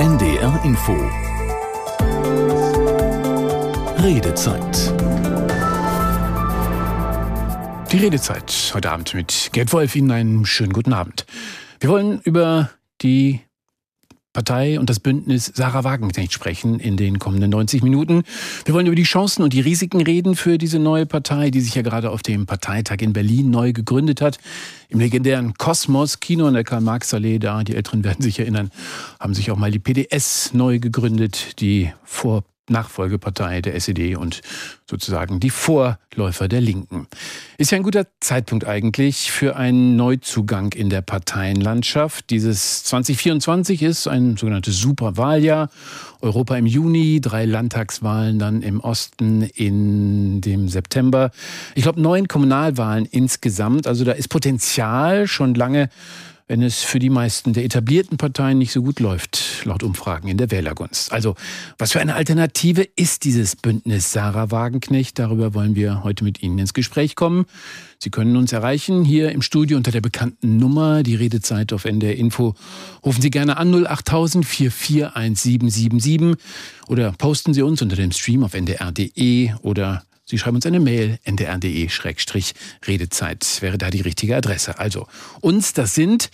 NDR Info Redezeit Die Redezeit heute Abend mit Gerd Wolf. Ihnen einen schönen guten Abend. Wir wollen über die Partei und das Bündnis Sarah Wagenknecht sprechen in den kommenden 90 Minuten. Wir wollen über die Chancen und die Risiken reden für diese neue Partei, die sich ja gerade auf dem Parteitag in Berlin neu gegründet hat. Im legendären Kosmos Kino in der Karl-Marx-Allee, da, die Älteren werden sich erinnern, haben sich auch mal die PDS neu gegründet, die vor Nachfolgepartei der SED und sozusagen die Vorläufer der Linken. Ist ja ein guter Zeitpunkt eigentlich für einen Neuzugang in der Parteienlandschaft. Dieses 2024 ist ein sogenanntes Superwahljahr. Europa im Juni, drei Landtagswahlen dann im Osten in dem September. Ich glaube, neun Kommunalwahlen insgesamt. Also da ist Potenzial schon lange wenn es für die meisten der etablierten Parteien nicht so gut läuft, laut Umfragen in der Wählergunst. Also, was für eine Alternative ist dieses Bündnis Sarah Wagenknecht? Darüber wollen wir heute mit Ihnen ins Gespräch kommen. Sie können uns erreichen hier im Studio unter der bekannten Nummer, die Redezeit auf NDR Info. Rufen Sie gerne an 08000 441777 oder posten Sie uns unter dem Stream auf ndr.de oder Sie schreiben uns eine Mail, ndr.de-redezeit wäre da die richtige Adresse. Also, uns, das sind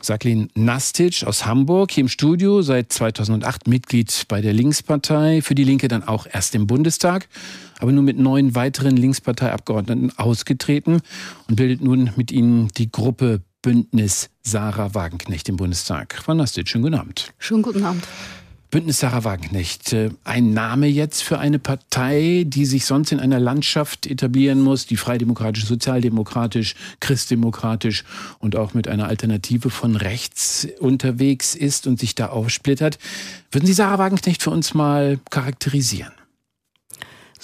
Saklin Nastic aus Hamburg, hier im Studio, seit 2008 Mitglied bei der Linkspartei, für die Linke dann auch erst im Bundestag, aber nur mit neun weiteren Linksparteiabgeordneten ausgetreten und bildet nun mit ihnen die Gruppe Bündnis Sarah Wagenknecht im Bundestag. Frau Nastic, schönen guten Abend. Schönen guten Abend. Bündnis Sarah Wagenknecht, äh, ein Name jetzt für eine Partei, die sich sonst in einer Landschaft etablieren muss, die freidemokratisch, sozialdemokratisch, christdemokratisch und auch mit einer Alternative von rechts unterwegs ist und sich da aufsplittert. Würden Sie Sarah Wagenknecht für uns mal charakterisieren?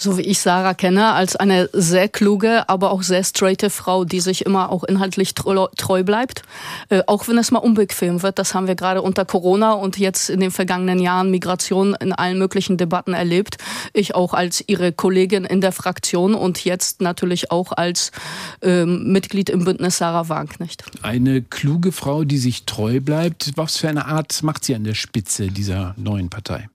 So wie ich Sarah kenne, als eine sehr kluge, aber auch sehr straighte Frau, die sich immer auch inhaltlich treu bleibt. Äh, auch wenn es mal unbequem wird, das haben wir gerade unter Corona und jetzt in den vergangenen Jahren Migration in allen möglichen Debatten erlebt. Ich auch als ihre Kollegin in der Fraktion und jetzt natürlich auch als ähm, Mitglied im Bündnis Sarah Wagenknecht. Eine kluge Frau, die sich treu bleibt. Was für eine Art macht sie an der Spitze dieser neuen Partei?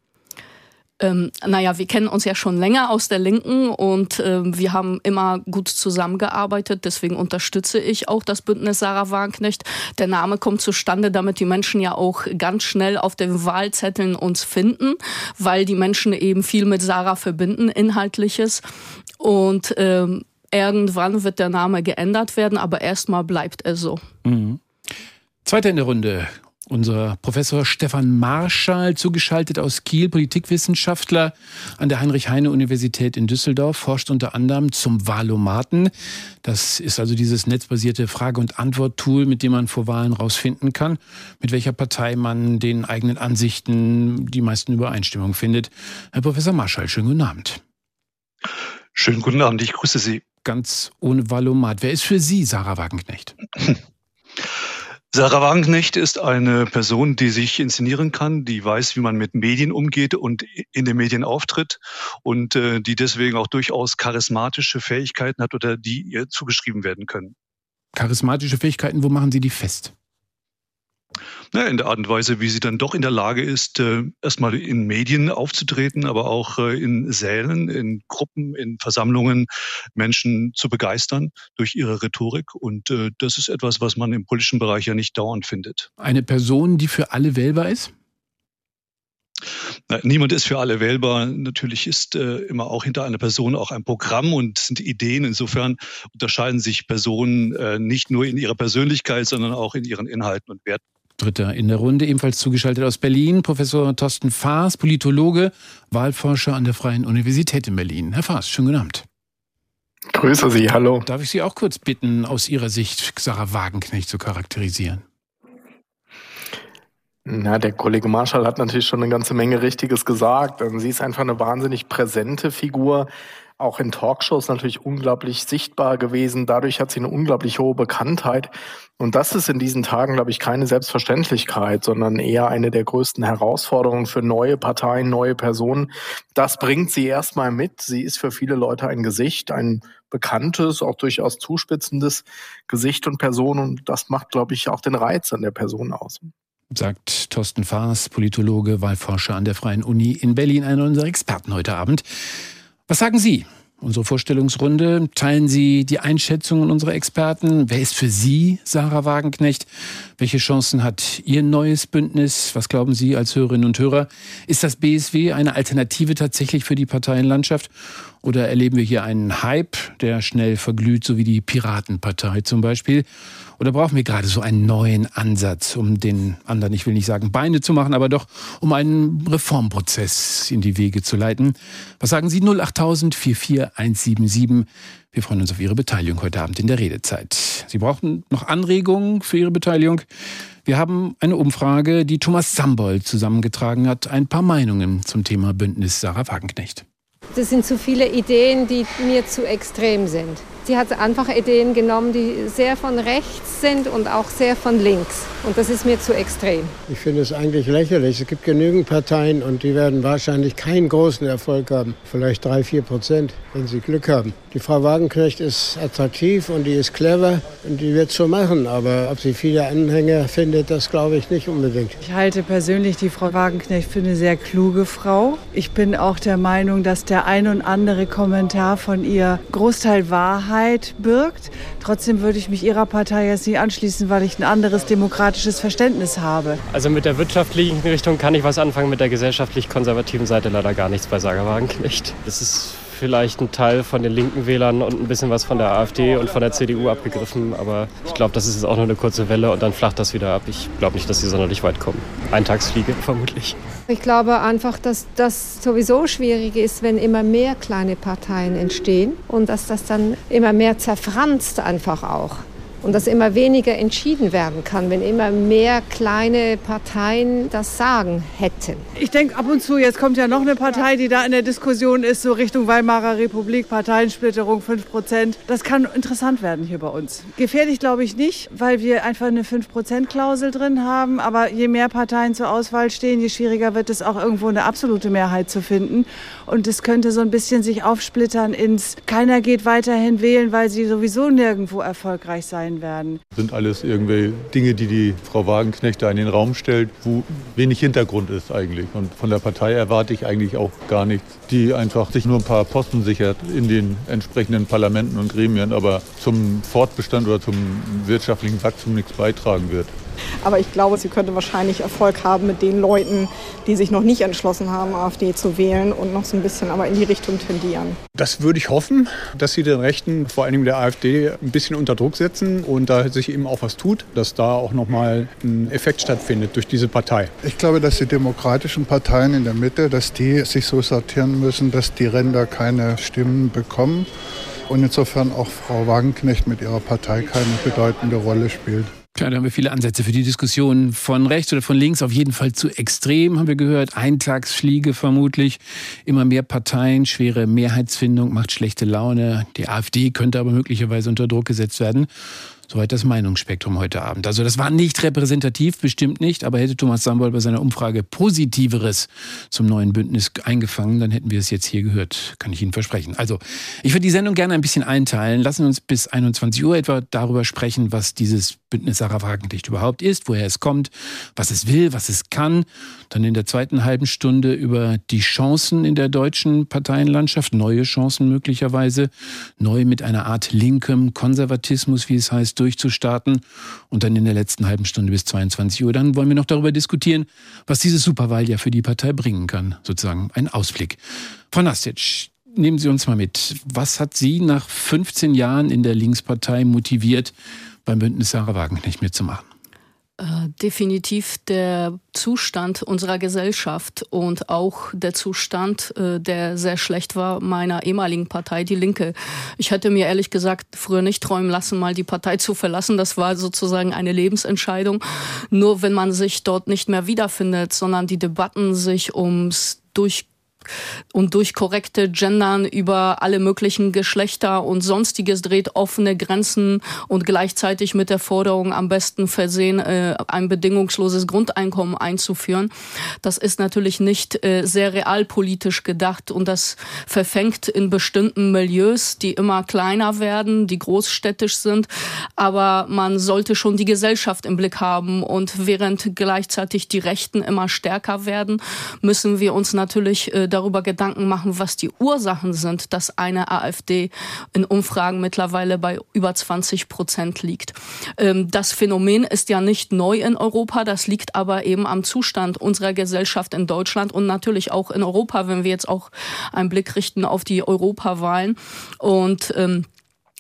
Ähm, naja, wir kennen uns ja schon länger aus der Linken und ähm, wir haben immer gut zusammengearbeitet. Deswegen unterstütze ich auch das Bündnis Sarah Wagenknecht. Der Name kommt zustande, damit die Menschen ja auch ganz schnell auf den Wahlzetteln uns finden, weil die Menschen eben viel mit Sarah verbinden, inhaltliches. Und ähm, irgendwann wird der Name geändert werden, aber erstmal bleibt er so. Mhm. Zweite in der Runde. Unser Professor Stefan Marschall, zugeschaltet aus Kiel, Politikwissenschaftler an der Heinrich-Heine-Universität in Düsseldorf, forscht unter anderem zum Wahlomaten. Das ist also dieses netzbasierte Frage- und Antwort-Tool, mit dem man vor Wahlen rausfinden kann, mit welcher Partei man den eigenen Ansichten die meisten Übereinstimmungen findet. Herr Professor Marschall, schönen guten Abend. Schönen guten Abend, ich grüße Sie. Ganz ohne Wahlomat. Wer ist für Sie Sarah Wagenknecht? Sarah Wagenknecht ist eine Person, die sich inszenieren kann, die weiß, wie man mit Medien umgeht und in den Medien auftritt und äh, die deswegen auch durchaus charismatische Fähigkeiten hat oder die ihr zugeschrieben werden können. Charismatische Fähigkeiten, wo machen Sie die fest? Ja, in der Art und Weise, wie sie dann doch in der Lage ist, äh, erstmal in Medien aufzutreten, aber auch äh, in Sälen, in Gruppen, in Versammlungen Menschen zu begeistern durch ihre Rhetorik. Und äh, das ist etwas, was man im politischen Bereich ja nicht dauernd findet. Eine Person, die für alle wählbar ist? Niemand ist für alle wählbar. Natürlich ist äh, immer auch hinter einer Person auch ein Programm und sind Ideen. Insofern unterscheiden sich Personen äh, nicht nur in ihrer Persönlichkeit, sondern auch in ihren Inhalten und Werten. Dritter in der Runde, ebenfalls zugeschaltet aus Berlin, Professor Thorsten Faas, Politologe, Wahlforscher an der Freien Universität in Berlin. Herr Faas, schönen guten Abend. Grüße Sie, hallo. Darf ich Sie auch kurz bitten, aus Ihrer Sicht Sarah Wagenknecht zu charakterisieren? Na, der Kollege Marschall hat natürlich schon eine ganze Menge Richtiges gesagt. Sie ist einfach eine wahnsinnig präsente Figur, auch in Talkshows natürlich unglaublich sichtbar gewesen. Dadurch hat sie eine unglaublich hohe Bekanntheit. Und das ist in diesen Tagen, glaube ich, keine Selbstverständlichkeit, sondern eher eine der größten Herausforderungen für neue Parteien, neue Personen. Das bringt sie erstmal mit. Sie ist für viele Leute ein Gesicht, ein bekanntes, auch durchaus zuspitzendes Gesicht und Person. Und das macht, glaube ich, auch den Reiz an der Person aus. sagt Thorsten Faas, Politologe, Wahlforscher an der Freien Uni in Berlin, einer unserer Experten heute Abend. Was sagen Sie? Unsere Vorstellungsrunde. Teilen Sie die Einschätzungen unserer Experten? Wer ist für Sie Sarah Wagenknecht? Welche Chancen hat Ihr neues Bündnis? Was glauben Sie als Hörerinnen und Hörer? Ist das BSW eine Alternative tatsächlich für die Parteienlandschaft? Oder erleben wir hier einen Hype, der schnell verglüht, so wie die Piratenpartei zum Beispiel? Oder brauchen wir gerade so einen neuen Ansatz, um den anderen, ich will nicht sagen Beine zu machen, aber doch um einen Reformprozess in die Wege zu leiten? Was sagen Sie 08000 44177? Wir freuen uns auf Ihre Beteiligung heute Abend in der Redezeit. Sie brauchen noch Anregungen für Ihre Beteiligung. Wir haben eine Umfrage, die Thomas Sambold zusammengetragen hat. Ein paar Meinungen zum Thema Bündnis Sarah Wagenknecht. Das sind zu viele Ideen, die mir zu extrem sind. Sie hat einfach Ideen genommen, die sehr von rechts sind und auch sehr von links. Und das ist mir zu extrem. Ich finde es eigentlich lächerlich. Es gibt genügend Parteien und die werden wahrscheinlich keinen großen Erfolg haben. Vielleicht drei, vier Prozent, wenn sie Glück haben. Die Frau Wagenknecht ist attraktiv und die ist clever und die wird so machen. Aber ob sie viele Anhänger findet, das glaube ich nicht unbedingt. Ich halte persönlich die Frau Wagenknecht für eine sehr kluge Frau. Ich bin auch der Meinung, dass der ein und andere Kommentar von ihr Großteil Wahrheit Wahrheit birgt. Trotzdem würde ich mich Ihrer Partei jetzt nicht anschließen, weil ich ein anderes demokratisches Verständnis habe. Also mit der wirtschaftlichen Richtung kann ich was anfangen, mit der gesellschaftlich konservativen Seite leider gar nichts bei Sagerwagenknecht. Das ist vielleicht ein Teil von den linken Wählern und ein bisschen was von der AfD und von der CDU abgegriffen. Aber ich glaube, das ist jetzt auch nur eine kurze Welle und dann flacht das wieder ab. Ich glaube nicht, dass sie sonderlich weit kommen. Eintagsfliege vermutlich. Ich glaube einfach, dass das sowieso schwierig ist, wenn immer mehr kleine Parteien entstehen und dass das dann immer mehr zerfranst einfach auch und dass immer weniger entschieden werden kann, wenn immer mehr kleine Parteien das Sagen hätten. Ich denke ab und zu, jetzt kommt ja noch eine Partei, die da in der Diskussion ist, so Richtung Weimarer Republik, Parteiensplitterung 5 Prozent. Das kann interessant werden hier bei uns. Gefährlich glaube ich nicht, weil wir einfach eine 5 Prozent Klausel drin haben. Aber je mehr Parteien zur Auswahl stehen, je schwieriger wird es auch irgendwo eine absolute Mehrheit zu finden. Und es könnte so ein bisschen sich aufsplittern ins, keiner geht weiterhin wählen, weil sie sowieso nirgendwo erfolgreich sein gesehen werden. Das sind alles irgendwelche Dinge, die die Frau Wagenknecht da in den Raum stellt, wo wenig Hintergrund ist eigentlich. Und von der Partei erwarte ich eigentlich auch gar nichts, die einfach sich nur ein paar Posten sichert in den entsprechenden Parlamenten und Gremien, aber zum Fortbestand oder zum wirtschaftlichen Wachstum nichts beitragen wird. Aber ich glaube, sie könnte wahrscheinlich Erfolg haben mit den Leuten, die sich noch nicht entschlossen haben, AfD zu wählen und noch so ein bisschen aber in die Richtung tendieren. Das würde ich hoffen, dass sie den Rechten, vor allem der AfD, ein bisschen unter Druck setzen und da sich eben auch was tut, dass da auch nochmal ein Effekt stattfindet durch diese Partei. Ich glaube, dass die demokratischen Parteien in der Mitte, dass die sich so sortieren müssen, dass die Ränder keine Stimmen bekommen und insofern auch Frau Wagenknecht mit ihrer Partei keine bedeutende Rolle spielt. Klar, da haben wir viele Ansätze für die Diskussion. Von rechts oder von links auf jeden Fall zu extrem, haben wir gehört. Eintagsfliege vermutlich. Immer mehr Parteien, schwere Mehrheitsfindung macht schlechte Laune. Die AfD könnte aber möglicherweise unter Druck gesetzt werden. Soweit das Meinungsspektrum heute Abend. Also das war nicht repräsentativ, bestimmt nicht, aber hätte Thomas Sambol bei seiner Umfrage Positiveres zum neuen Bündnis eingefangen, dann hätten wir es jetzt hier gehört, kann ich Ihnen versprechen. Also ich würde die Sendung gerne ein bisschen einteilen. Lassen wir uns bis 21 Uhr etwa darüber sprechen, was dieses Bündnis Sarah Wagenknecht überhaupt ist, woher es kommt, was es will, was es kann. Dann in der zweiten halben Stunde über die Chancen in der deutschen Parteienlandschaft, neue Chancen möglicherweise, neu mit einer Art linkem Konservatismus, wie es heißt, durchzustarten. Und dann in der letzten halben Stunde bis 22 Uhr, dann wollen wir noch darüber diskutieren, was diese Superwahl ja für die Partei bringen kann. Sozusagen ein Ausblick. Frau Nastic, nehmen Sie uns mal mit. Was hat Sie nach 15 Jahren in der Linkspartei motiviert, beim Bündnis Sarah Wagenknecht mitzumachen? Äh, definitiv der Zustand unserer Gesellschaft und auch der Zustand, äh, der sehr schlecht war, meiner ehemaligen Partei, die Linke. Ich hätte mir ehrlich gesagt früher nicht träumen lassen, mal die Partei zu verlassen. Das war sozusagen eine Lebensentscheidung. Nur wenn man sich dort nicht mehr wiederfindet, sondern die Debatten sich ums Durch und durch korrekte Gendern über alle möglichen Geschlechter und sonstiges dreht offene Grenzen und gleichzeitig mit der Forderung am besten versehen, äh, ein bedingungsloses Grundeinkommen einzuführen. Das ist natürlich nicht äh, sehr realpolitisch gedacht und das verfängt in bestimmten Milieus, die immer kleiner werden, die großstädtisch sind. Aber man sollte schon die Gesellschaft im Blick haben und während gleichzeitig die Rechten immer stärker werden, müssen wir uns natürlich äh, darüber Gedanken machen, was die Ursachen sind, dass eine AfD in Umfragen mittlerweile bei über 20 Prozent liegt. Ähm, das Phänomen ist ja nicht neu in Europa, das liegt aber eben am Zustand unserer Gesellschaft in Deutschland und natürlich auch in Europa, wenn wir jetzt auch einen Blick richten auf die Europawahlen. Und ähm,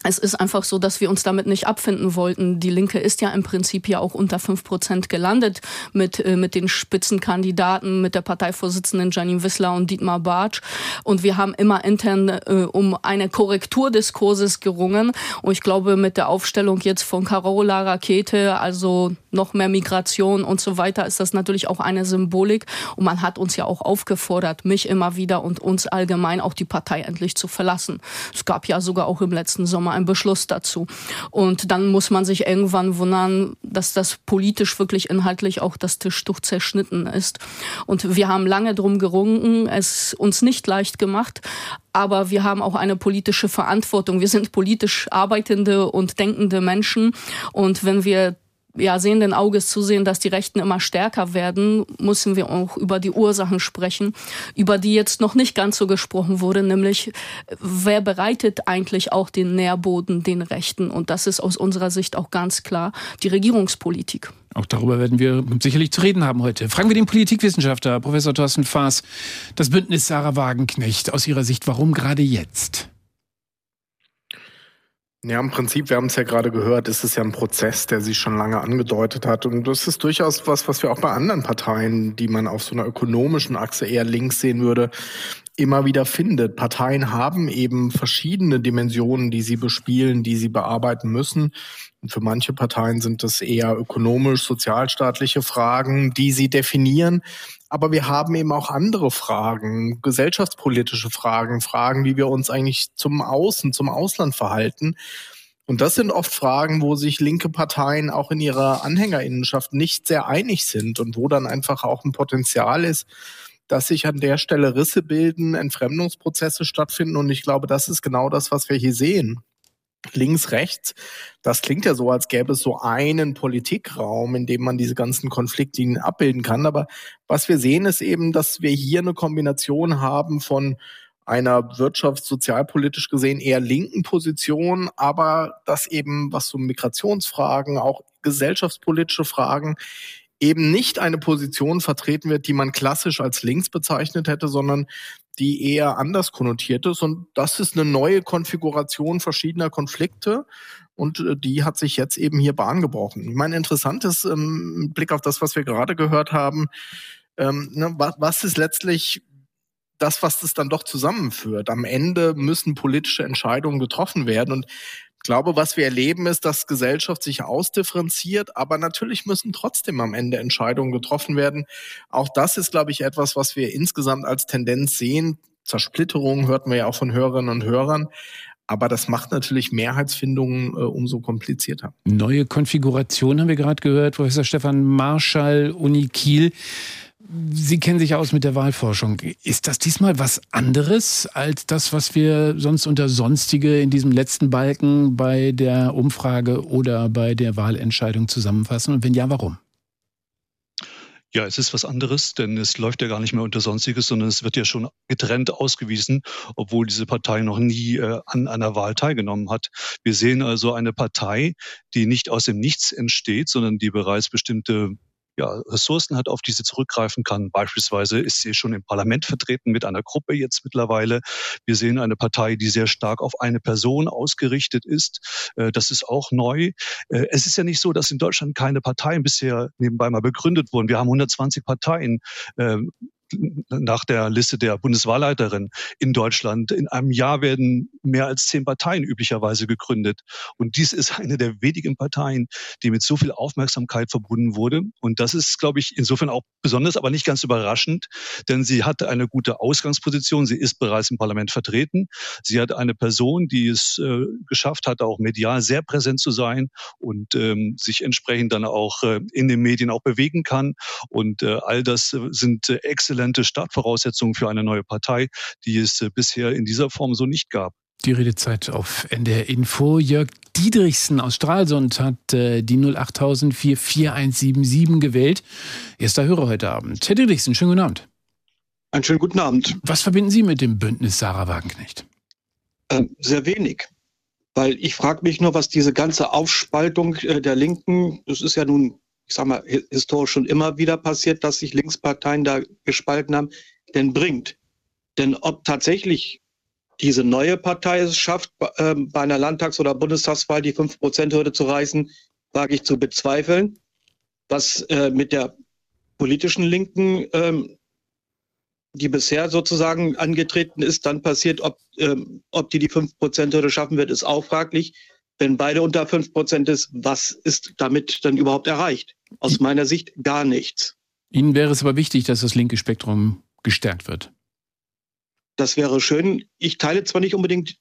es ist einfach so, dass wir uns damit nicht abfinden wollten. Die Linke ist ja im Prinzip ja auch unter fünf Prozent gelandet mit, äh, mit den Spitzenkandidaten, mit der Parteivorsitzenden Janine Wissler und Dietmar Bartsch. Und wir haben immer intern äh, um eine Korrektur des Kurses gerungen. Und ich glaube, mit der Aufstellung jetzt von Carola Rakete, also noch mehr Migration und so weiter, ist das natürlich auch eine Symbolik. Und man hat uns ja auch aufgefordert, mich immer wieder und uns allgemein auch die Partei endlich zu verlassen. Es gab ja sogar auch im letzten Sommer einen Beschluss dazu. Und dann muss man sich irgendwann wundern, dass das politisch wirklich inhaltlich auch das Tischtuch zerschnitten ist. Und wir haben lange drum gerungen, es uns nicht leicht gemacht, aber wir haben auch eine politische Verantwortung. Wir sind politisch arbeitende und denkende Menschen. Und wenn wir ja, sehenden Auges zusehen, dass die Rechten immer stärker werden, müssen wir auch über die Ursachen sprechen, über die jetzt noch nicht ganz so gesprochen wurde, nämlich wer bereitet eigentlich auch den Nährboden den Rechten? Und das ist aus unserer Sicht auch ganz klar die Regierungspolitik. Auch darüber werden wir sicherlich zu reden haben heute. Fragen wir den Politikwissenschaftler, Professor Thorsten Faas, das Bündnis Sarah Wagenknecht aus Ihrer Sicht, warum gerade jetzt? Ja, im Prinzip, wir haben es ja gerade gehört, ist es ja ein Prozess, der sich schon lange angedeutet hat. Und das ist durchaus was, was wir auch bei anderen Parteien, die man auf so einer ökonomischen Achse eher links sehen würde, immer wieder findet. Parteien haben eben verschiedene Dimensionen, die sie bespielen, die sie bearbeiten müssen. Und für manche Parteien sind das eher ökonomisch, sozialstaatliche Fragen, die sie definieren. Aber wir haben eben auch andere Fragen, gesellschaftspolitische Fragen, Fragen, wie wir uns eigentlich zum Außen, zum Ausland verhalten. Und das sind oft Fragen, wo sich linke Parteien auch in ihrer Anhängerinnenschaft nicht sehr einig sind und wo dann einfach auch ein Potenzial ist, dass sich an der Stelle Risse bilden, Entfremdungsprozesse stattfinden. Und ich glaube, das ist genau das, was wir hier sehen links, rechts. Das klingt ja so, als gäbe es so einen Politikraum, in dem man diese ganzen Konfliktlinien abbilden kann. Aber was wir sehen, ist eben, dass wir hier eine Kombination haben von einer wirtschafts-, sozialpolitisch gesehen eher linken Position, aber dass eben, was so Migrationsfragen, auch gesellschaftspolitische Fragen eben nicht eine Position vertreten wird, die man klassisch als links bezeichnet hätte, sondern die eher anders konnotiert ist. Und das ist eine neue Konfiguration verschiedener Konflikte. Und äh, die hat sich jetzt eben hier Bahn gebrochen. Ich meine, interessant ist, ähm, Blick auf das, was wir gerade gehört haben, ähm, ne, was, was ist letztlich das, was das dann doch zusammenführt. Am Ende müssen politische Entscheidungen getroffen werden. Und glaube, was wir erleben, ist, dass Gesellschaft sich ausdifferenziert, aber natürlich müssen trotzdem am Ende Entscheidungen getroffen werden. Auch das ist, glaube ich, etwas, was wir insgesamt als Tendenz sehen. Zersplitterung hörten wir ja auch von Hörerinnen und Hörern. Aber das macht natürlich Mehrheitsfindungen äh, umso komplizierter. Neue Konfiguration haben wir gerade gehört, Professor Stefan Marschall, Uni Kiel. Sie kennen sich aus mit der Wahlforschung. Ist das diesmal was anderes als das, was wir sonst unter Sonstige in diesem letzten Balken bei der Umfrage oder bei der Wahlentscheidung zusammenfassen? Und wenn ja, warum? Ja, es ist was anderes, denn es läuft ja gar nicht mehr unter Sonstiges, sondern es wird ja schon getrennt ausgewiesen, obwohl diese Partei noch nie äh, an einer Wahl teilgenommen hat. Wir sehen also eine Partei, die nicht aus dem Nichts entsteht, sondern die bereits bestimmte ja, Ressourcen hat, auf die sie zurückgreifen kann. Beispielsweise ist sie schon im Parlament vertreten mit einer Gruppe jetzt mittlerweile. Wir sehen eine Partei, die sehr stark auf eine Person ausgerichtet ist. Äh, das ist auch neu. Äh, es ist ja nicht so, dass in Deutschland keine Parteien bisher nebenbei mal begründet wurden. Wir haben 120 Parteien. Nach der Liste der Bundeswahlleiterin in Deutschland. In einem Jahr werden mehr als zehn Parteien üblicherweise gegründet. Und dies ist eine der wenigen Parteien, die mit so viel Aufmerksamkeit verbunden wurde. Und das ist, glaube ich, insofern auch besonders, aber nicht ganz überraschend, denn sie hat eine gute Ausgangsposition. Sie ist bereits im Parlament vertreten. Sie hat eine Person, die es äh, geschafft hat, auch medial sehr präsent zu sein und ähm, sich entsprechend dann auch äh, in den Medien auch bewegen kann. Und äh, all das sind äh, exzellente Startvoraussetzungen für eine neue Partei, die es äh, bisher in dieser Form so nicht gab. Die Redezeit auf NDR Info. Jörg Diedrichsen aus Stralsund hat äh, die 08000 44177 gewählt. Erster Hörer heute Abend. Herr Diedrichsen, schönen guten Abend. Einen schönen guten Abend. Was verbinden Sie mit dem Bündnis Sarah Wagenknecht? Äh, sehr wenig. Weil ich frage mich nur, was diese ganze Aufspaltung äh, der Linken, das ist ja nun, ich sag mal, historisch schon immer wieder passiert, dass sich Linksparteien da gespalten haben, denn bringt. Denn ob tatsächlich diese neue Partei es schafft, äh, bei einer Landtags- oder Bundestagswahl die 5%-Hürde zu reißen, wage ich zu bezweifeln. Was äh, mit der politischen Linken ähm, die bisher sozusagen angetreten ist, dann passiert, ob, ähm, ob die die 5%-Hürde schaffen wird, ist auch fraglich. Wenn beide unter 5% ist, was ist damit dann überhaupt erreicht? Aus meiner Sicht gar nichts. Ihnen wäre es aber wichtig, dass das linke Spektrum gestärkt wird. Das wäre schön. Ich teile zwar nicht unbedingt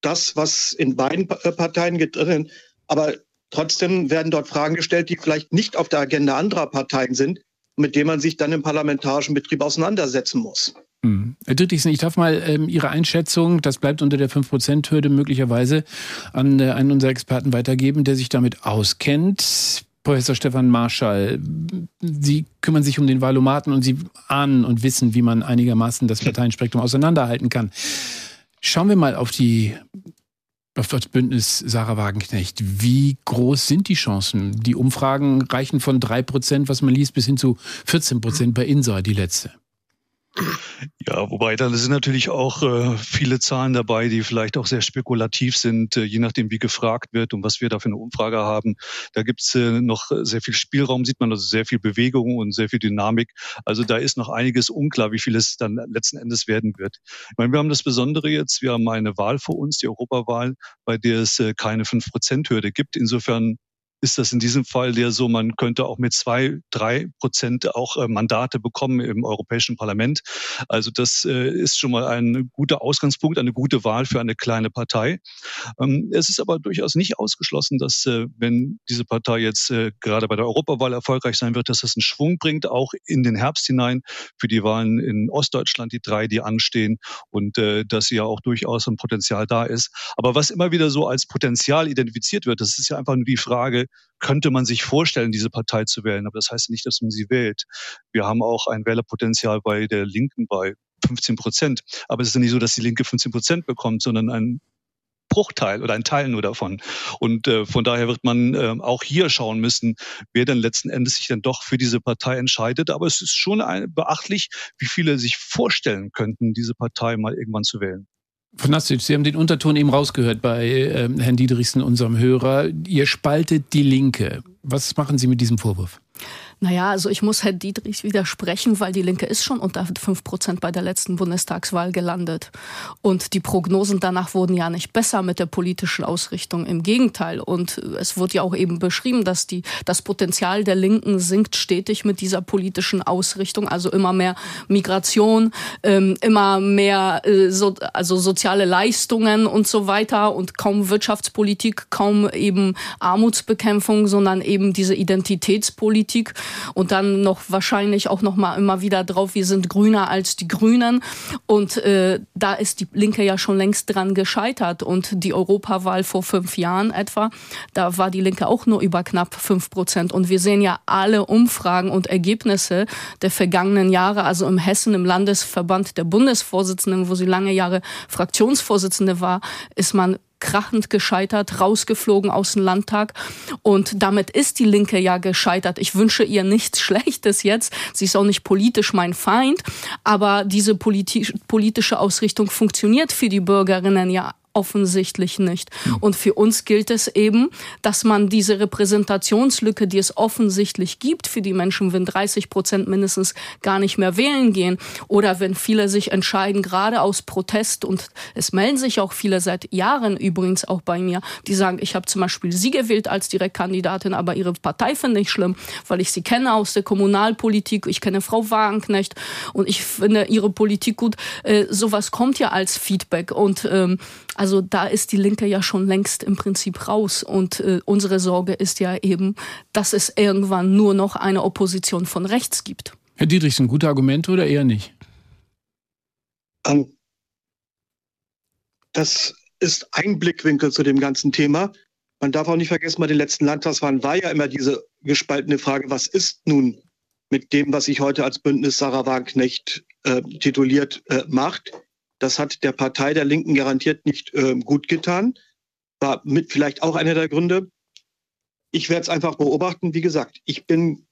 das, was in beiden äh, Parteien drin, aber trotzdem werden dort Fragen gestellt, die vielleicht nicht auf der Agenda anderer Parteien sind mit dem man sich dann im parlamentarischen Betrieb auseinandersetzen muss. Hm. Herr Dittichsen, ich darf mal ähm, Ihre Einschätzung, das bleibt unter der 5%-Hürde möglicherweise, an äh, einen unserer Experten weitergeben, der sich damit auskennt. Professor Stefan Marschall, Sie kümmern sich um den Wahlomaten und Sie ahnen und wissen, wie man einigermaßen das Parteienspektrum auseinanderhalten kann. Schauen wir mal auf die auf das Bündnis Sarah Wagenknecht. Wie groß sind die Chancen? Die Umfragen reichen von drei Prozent, was man liest, bis hin zu 14 Prozent bei INSA, die letzte. Ja, wobei da sind natürlich auch äh, viele Zahlen dabei, die vielleicht auch sehr spekulativ sind, äh, je nachdem, wie gefragt wird und was wir da für eine Umfrage haben. Da gibt's äh, noch sehr viel Spielraum, sieht man, also sehr viel Bewegung und sehr viel Dynamik. Also da ist noch einiges unklar, wie viel es dann letzten Endes werden wird. Ich meine, wir haben das Besondere jetzt, wir haben eine Wahl vor uns, die Europawahl, bei der es äh, keine 5-Prozent-Hürde gibt. Insofern ist das in diesem Fall ja so, man könnte auch mit zwei, drei Prozent auch äh, Mandate bekommen im Europäischen Parlament. Also das äh, ist schon mal ein guter Ausgangspunkt, eine gute Wahl für eine kleine Partei. Ähm, es ist aber durchaus nicht ausgeschlossen, dass äh, wenn diese Partei jetzt gerade bei der Europawahl erfolgreich sein wird, dass das einen Schwung bringt, auch in den Herbst hinein für die Wahlen in Ostdeutschland, die drei, die anstehen und dass ja auch durchaus ein Potenzial da ist. Aber was immer wieder so als Potenzial identifiziert wird, das ist ja einfach nur die Frage, könnte man sich vorstellen, diese Partei zu wählen. Aber das heißt nicht, dass man sie wählt. Wir haben auch ein Wählerpotenzial bei der Linken bei 15 Prozent. Aber es ist nicht so, dass die Linke 15 Prozent bekommt, sondern ein Bruchteil oder ein Teil nur davon. Und äh, von daher wird man äh, auch hier schauen müssen, wer dann letzten Endes sich dann doch für diese Partei entscheidet. Aber es ist schon ein, beachtlich, wie viele sich vorstellen könnten, diese Partei mal irgendwann zu wählen. Von Nastic, Sie haben den Unterton eben rausgehört bei äh, Herrn Diedrichsen, unserem Hörer. Ihr spaltet die Linke. Was machen Sie mit diesem Vorwurf? Naja, also ich muss Herr Dietrich widersprechen, weil die Linke ist schon unter 5 Prozent bei der letzten Bundestagswahl gelandet. Und die Prognosen danach wurden ja nicht besser mit der politischen Ausrichtung. Im Gegenteil. Und es wurde ja auch eben beschrieben, dass die, das Potenzial der Linken sinkt stetig mit dieser politischen Ausrichtung. Also immer mehr Migration, ähm, immer mehr äh, so, also soziale Leistungen und so weiter und kaum Wirtschaftspolitik, kaum eben Armutsbekämpfung, sondern eben diese Identitätspolitik und dann noch wahrscheinlich auch noch mal immer wieder drauf, wir sind grüner als die Grünen. Und äh, da ist die Linke ja schon längst dran gescheitert. Und die Europawahl vor fünf Jahren etwa, da war die Linke auch nur über knapp fünf Prozent. Und wir sehen ja alle Umfragen und Ergebnisse der vergangenen Jahre, also im Hessen, im Landesverband der Bundesvorsitzenden, wo sie lange Jahre Fraktionsvorsitzende war, ist man krachend gescheitert, rausgeflogen aus dem Landtag. Und damit ist die Linke ja gescheitert. Ich wünsche ihr nichts Schlechtes jetzt. Sie ist auch nicht politisch mein Feind. Aber diese politi politische Ausrichtung funktioniert für die Bürgerinnen ja offensichtlich nicht. Hm. Und für uns gilt es eben, dass man diese Repräsentationslücke, die es offensichtlich gibt für die Menschen, wenn 30 Prozent mindestens gar nicht mehr wählen gehen oder wenn viele sich entscheiden, gerade aus Protest und es melden sich auch viele seit Jahren übrigens auch bei mir, die sagen, ich habe zum Beispiel sie gewählt als Direktkandidatin, aber ihre Partei finde ich schlimm, weil ich sie kenne aus der Kommunalpolitik, ich kenne Frau Wagenknecht und ich finde ihre Politik gut. Äh, sowas kommt ja als Feedback und ähm, also da ist die Linke ja schon längst im Prinzip raus. Und äh, unsere Sorge ist ja eben, dass es irgendwann nur noch eine Opposition von rechts gibt. Herr Dietrichsen, gute Argumente oder eher nicht? Um, ähm, das ist ein Blickwinkel zu dem ganzen Thema. Man darf auch nicht vergessen, bei den letzten Landtagswahlen war ja immer diese gespaltene Frage, was ist nun mit dem, was sich heute als Bündnis Sarah Wagenknecht äh, tituliert äh, macht. Das hat der Partei der Linken garantiert nicht äh, gut getan. War mit vielleicht auch einer der Gründe. Ich werde es einfach beobachten. Wie gesagt, ich bin,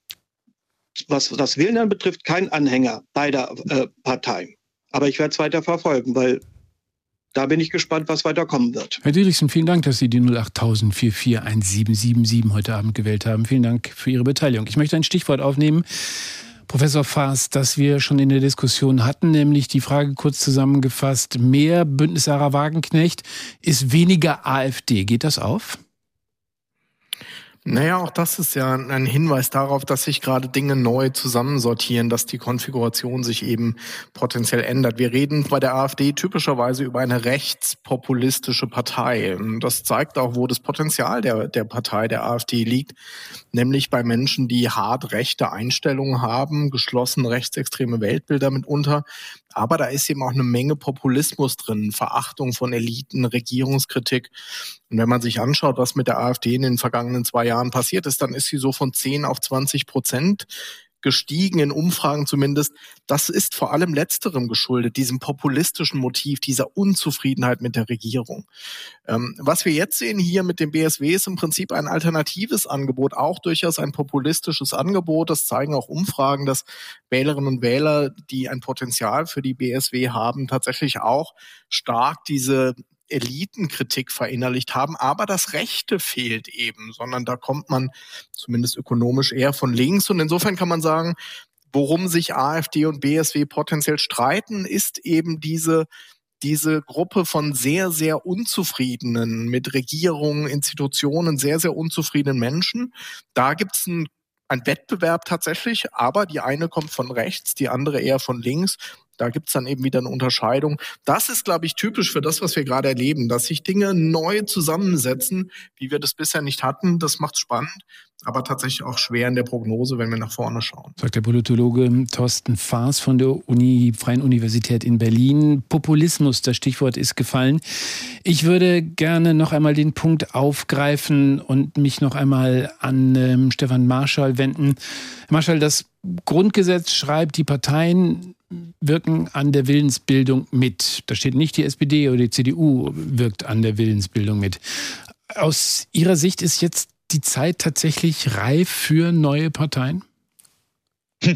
was das Wählen anbetrifft, kein Anhänger beider äh, Parteien. Aber ich werde es weiter verfolgen, weil da bin ich gespannt, was weiter kommen wird. Herr Dietrichsen, vielen Dank, dass Sie die 08000 441777 heute Abend gewählt haben. Vielen Dank für Ihre Beteiligung. Ich möchte ein Stichwort aufnehmen, Professor Faas, das wir schon in der Diskussion hatten, nämlich die Frage kurz zusammengefasst, mehr Bündnis Sarah Wagenknecht ist weniger AfD. Geht das auf? Naja, auch das ist ja ein Hinweis darauf, dass sich gerade Dinge neu zusammensortieren, dass die Konfiguration sich eben potenziell ändert. Wir reden bei der AfD typischerweise über eine rechtspopulistische Partei. Das zeigt auch, wo das Potenzial der, der Partei, der AfD liegt, nämlich bei Menschen, die hart rechte Einstellungen haben, geschlossen rechtsextreme Weltbilder mitunter, aber da ist eben auch eine Menge Populismus drin, Verachtung von Eliten, Regierungskritik. Und wenn man sich anschaut, was mit der AfD in den vergangenen zwei Jahren passiert ist, dann ist sie so von 10 auf 20 Prozent gestiegen, in Umfragen zumindest. Das ist vor allem letzterem geschuldet, diesem populistischen Motiv, dieser Unzufriedenheit mit der Regierung. Ähm, was wir jetzt sehen hier mit dem BSW ist im Prinzip ein alternatives Angebot, auch durchaus ein populistisches Angebot. Das zeigen auch Umfragen, dass Wählerinnen und Wähler, die ein Potenzial für die BSW haben, tatsächlich auch stark diese Elitenkritik verinnerlicht haben, aber das Rechte fehlt eben, sondern da kommt man zumindest ökonomisch eher von links. Und insofern kann man sagen, worum sich AfD und BSW potenziell streiten, ist eben diese diese Gruppe von sehr, sehr unzufriedenen, mit Regierungen, Institutionen, sehr, sehr unzufriedenen Menschen. Da gibt es ein ein Wettbewerb tatsächlich, aber die eine kommt von rechts, die andere eher von links. Da gibt's dann eben wieder eine Unterscheidung. Das ist, glaube ich, typisch für das, was wir gerade erleben, dass sich Dinge neu zusammensetzen, wie wir das bisher nicht hatten. Das macht spannend, aber tatsächlich auch schwer in der Prognose, wenn wir nach vorne schauen. Sagt der Politologe Thorsten Faas von der Uni, Freien Universität in Berlin. Populismus, das Stichwort ist gefallen. Ich würde gerne noch einmal den Punkt aufgreifen und mich noch einmal an ähm, Stefan Marschall wenden. Marschall, das Grundgesetz schreibt, die Parteien wirken an der Willensbildung mit. Da steht nicht die SPD oder die CDU wirkt an der Willensbildung mit. Aus Ihrer Sicht ist jetzt die Zeit tatsächlich reif für neue Parteien?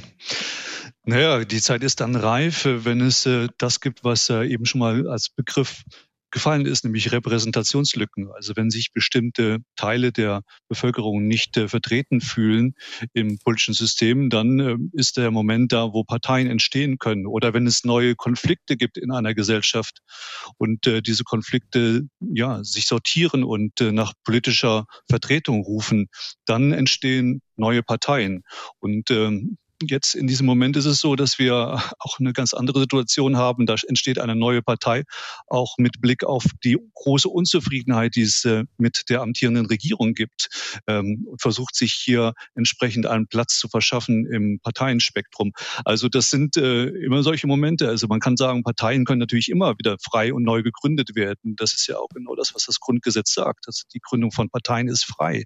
Naja, die Zeit ist dann reif, wenn es äh, das gibt, was äh, eben schon mal als Begriff gefallen ist, nämlich Repräsentationslücken. Also wenn sich bestimmte Teile der Bevölkerung nicht äh, vertreten fühlen im politischen System, dann äh, ist der Moment da, wo Parteien entstehen können. Oder wenn es neue Konflikte gibt in einer Gesellschaft und äh, diese Konflikte ja sich sortieren und äh, nach politischer Vertretung rufen, dann entstehen neue Parteien. Und ähm, Jetzt in diesem Moment ist es so, dass wir auch eine ganz andere Situation haben. Da entsteht eine neue Partei, auch mit Blick auf die große Unzufriedenheit, die es äh, mit der amtierenden Regierung gibt, ähm, und versucht sich hier entsprechend einen Platz zu verschaffen im Parteienspektrum. Also das sind äh, immer solche Momente. Also man kann sagen, Parteien können natürlich immer wieder frei und neu gegründet werden. Das ist ja auch genau das, was das Grundgesetz sagt. Also die Gründung von Parteien ist frei.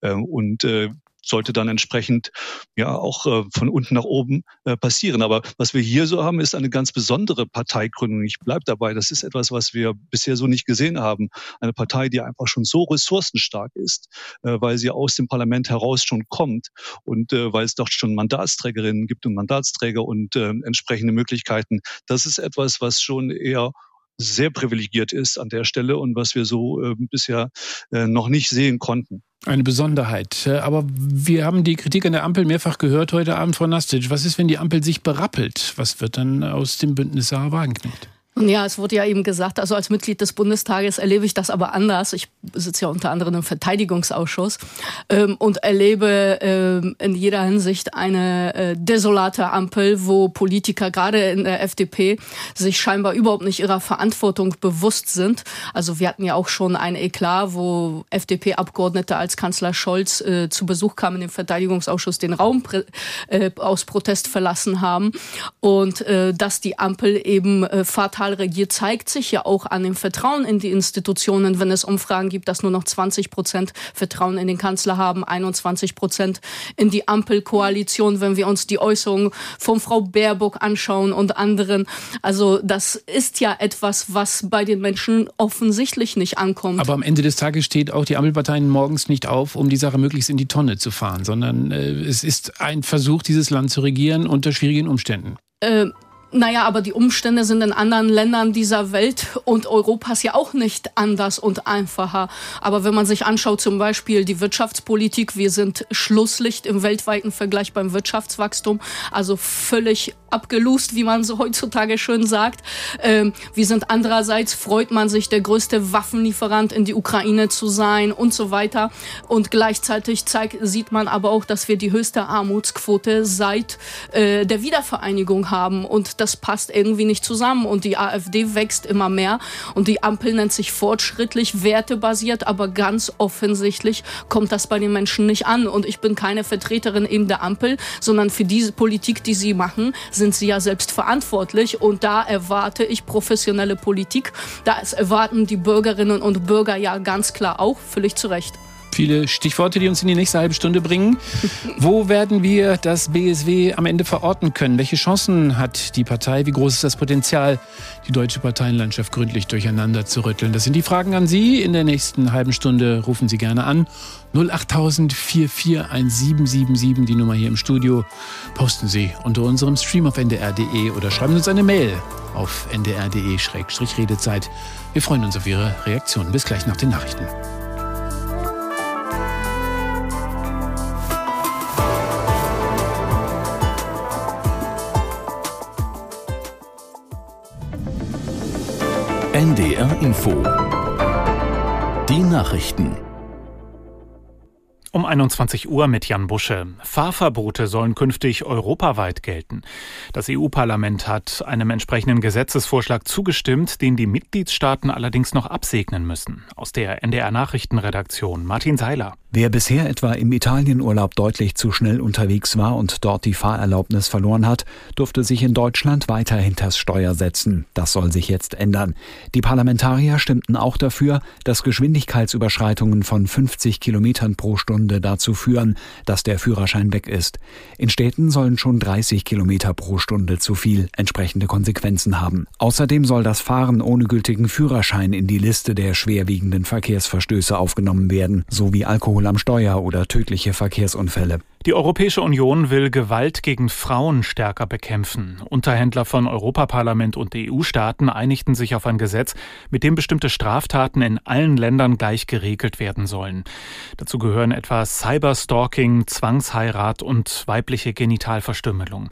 Ähm, und äh, sollte dann entsprechend ja auch äh, von unten nach oben äh, passieren. Aber was wir hier so haben, ist eine ganz besondere Parteigründung. Ich bleibe dabei, das ist etwas, was wir bisher so nicht gesehen haben. Eine Partei, die einfach schon so ressourcenstark ist, äh, weil sie aus dem Parlament heraus schon kommt und äh, weil es dort schon Mandatsträgerinnen gibt und Mandatsträger und äh, entsprechende Möglichkeiten. Das ist etwas, was schon eher sehr privilegiert ist an der Stelle und was wir so äh, bisher noch nicht sehen konnten. Eine Besonderheit. Aber wir haben die Kritik an der Ampel mehrfach gehört heute Abend, Frau Nastic. Was ist, wenn die Ampel sich berappelt? Was wird dann aus dem Bündnis Sarah Wagenknecht? Ja, es wurde ja eben gesagt, also als Mitglied des Bundestages erlebe ich das aber anders. Ich sitze ja unter anderem im Verteidigungsausschuss ähm, und erlebe ähm, in jeder Hinsicht eine äh, desolate Ampel, wo Politiker gerade in der FDP sich scheinbar überhaupt nicht ihrer Verantwortung bewusst sind. Also wir hatten ja auch schon ein Eklat, wo FDP-Abgeordnete als Kanzler Scholz äh, zu Besuch kamen im Verteidigungsausschuss den Raum äh, aus Protest verlassen haben und äh, dass die Ampel eben äh, fatal radikal regiert, zeigt sich ja auch an dem Vertrauen in die Institutionen, wenn es Umfragen gibt, dass nur noch 20 Prozent Vertrauen in den Kanzler haben, 21 Prozent in die Ampelkoalition, wenn wir uns die Äußerungen von Frau Baerbock anschauen und anderen. Also das ist ja etwas, was bei den Menschen offensichtlich nicht ankommt. Aber am Ende des Tages steht auch die Ampelparteien morgens nicht auf, um die Sache möglichst in die Tonne zu fahren, sondern äh, es ist ein Versuch, dieses Land zu regieren unter schwierigen Umständen. Äh, naja, aber die Umstände sind in anderen Ländern dieser Welt und Europas ja auch nicht anders und einfacher. Aber wenn man sich anschaut, zum Beispiel die Wirtschaftspolitik, wir sind Schlusslicht im weltweiten Vergleich beim Wirtschaftswachstum, also völlig abgelust, wie man so heutzutage schön sagt. Ähm, wir sind andererseits, freut man sich, der größte Waffenlieferant in die Ukraine zu sein und so weiter. Und gleichzeitig zeigt, sieht man aber auch, dass wir die höchste Armutsquote seit äh, der Wiedervereinigung haben. Und das passt irgendwie nicht zusammen. Und die AfD wächst immer mehr. Und die Ampel nennt sich fortschrittlich, wertebasiert, aber ganz offensichtlich kommt das bei den Menschen nicht an. Und ich bin keine Vertreterin eben der Ampel, sondern für diese Politik, die sie machen, sind sie ja selbst verantwortlich. Und da erwarte ich professionelle Politik, da erwarten die Bürgerinnen und Bürger ja ganz klar auch, völlig zu Recht viele Stichworte, die uns in die nächste halbe Stunde bringen. Wo werden wir das BSW am Ende verorten können? Welche Chancen hat die Partei? Wie groß ist das Potenzial, die deutsche Parteienlandschaft gründlich durcheinander zu rütteln? Das sind die Fragen an Sie. In der nächsten halben Stunde rufen Sie gerne an. 08000 441777, die Nummer hier im Studio. Posten Sie unter unserem Stream auf ndr.de oder schreiben uns eine Mail auf ndr.de-redezeit. Wir freuen uns auf Ihre Reaktion. Bis gleich nach den Nachrichten. NDR Info. Die Nachrichten. Um 21 Uhr mit Jan Busche. Fahrverbote sollen künftig europaweit gelten. Das EU-Parlament hat einem entsprechenden Gesetzesvorschlag zugestimmt, den die Mitgliedstaaten allerdings noch absegnen müssen. Aus der NDR Nachrichtenredaktion Martin Seiler. Wer bisher etwa im Italienurlaub deutlich zu schnell unterwegs war und dort die Fahrerlaubnis verloren hat, durfte sich in Deutschland weiter hinters Steuer setzen. Das soll sich jetzt ändern. Die Parlamentarier stimmten auch dafür, dass Geschwindigkeitsüberschreitungen von 50 Kilometern pro Stunde dazu führen, dass der Führerschein weg ist. In Städten sollen schon 30 Kilometer pro Stunde zu viel entsprechende Konsequenzen haben. Außerdem soll das Fahren ohne gültigen Führerschein in die Liste der schwerwiegenden Verkehrsverstöße aufgenommen werden, sowie Alkohol Alkohol am Steuer oder tödliche Verkehrsunfälle. Die Europäische Union will Gewalt gegen Frauen stärker bekämpfen. Unterhändler von Europaparlament und EU-Staaten einigten sich auf ein Gesetz, mit dem bestimmte Straftaten in allen Ländern gleich geregelt werden sollen. Dazu gehören etwa Cyberstalking, Zwangsheirat und weibliche Genitalverstümmelung.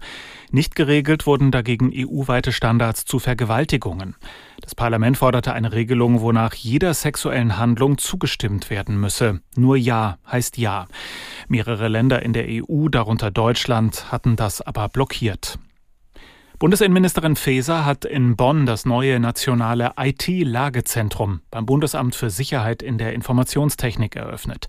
Nicht geregelt wurden dagegen EU-weite Standards zu Vergewaltigungen. Das Parlament forderte eine Regelung, wonach jeder sexuellen Handlung zugestimmt werden müsse. Nur Ja heißt Ja. Mehrere Länder in der EU, darunter Deutschland, hatten das aber blockiert. Bundesinnenministerin Faeser hat in Bonn das neue nationale IT-Lagezentrum beim Bundesamt für Sicherheit in der Informationstechnik eröffnet.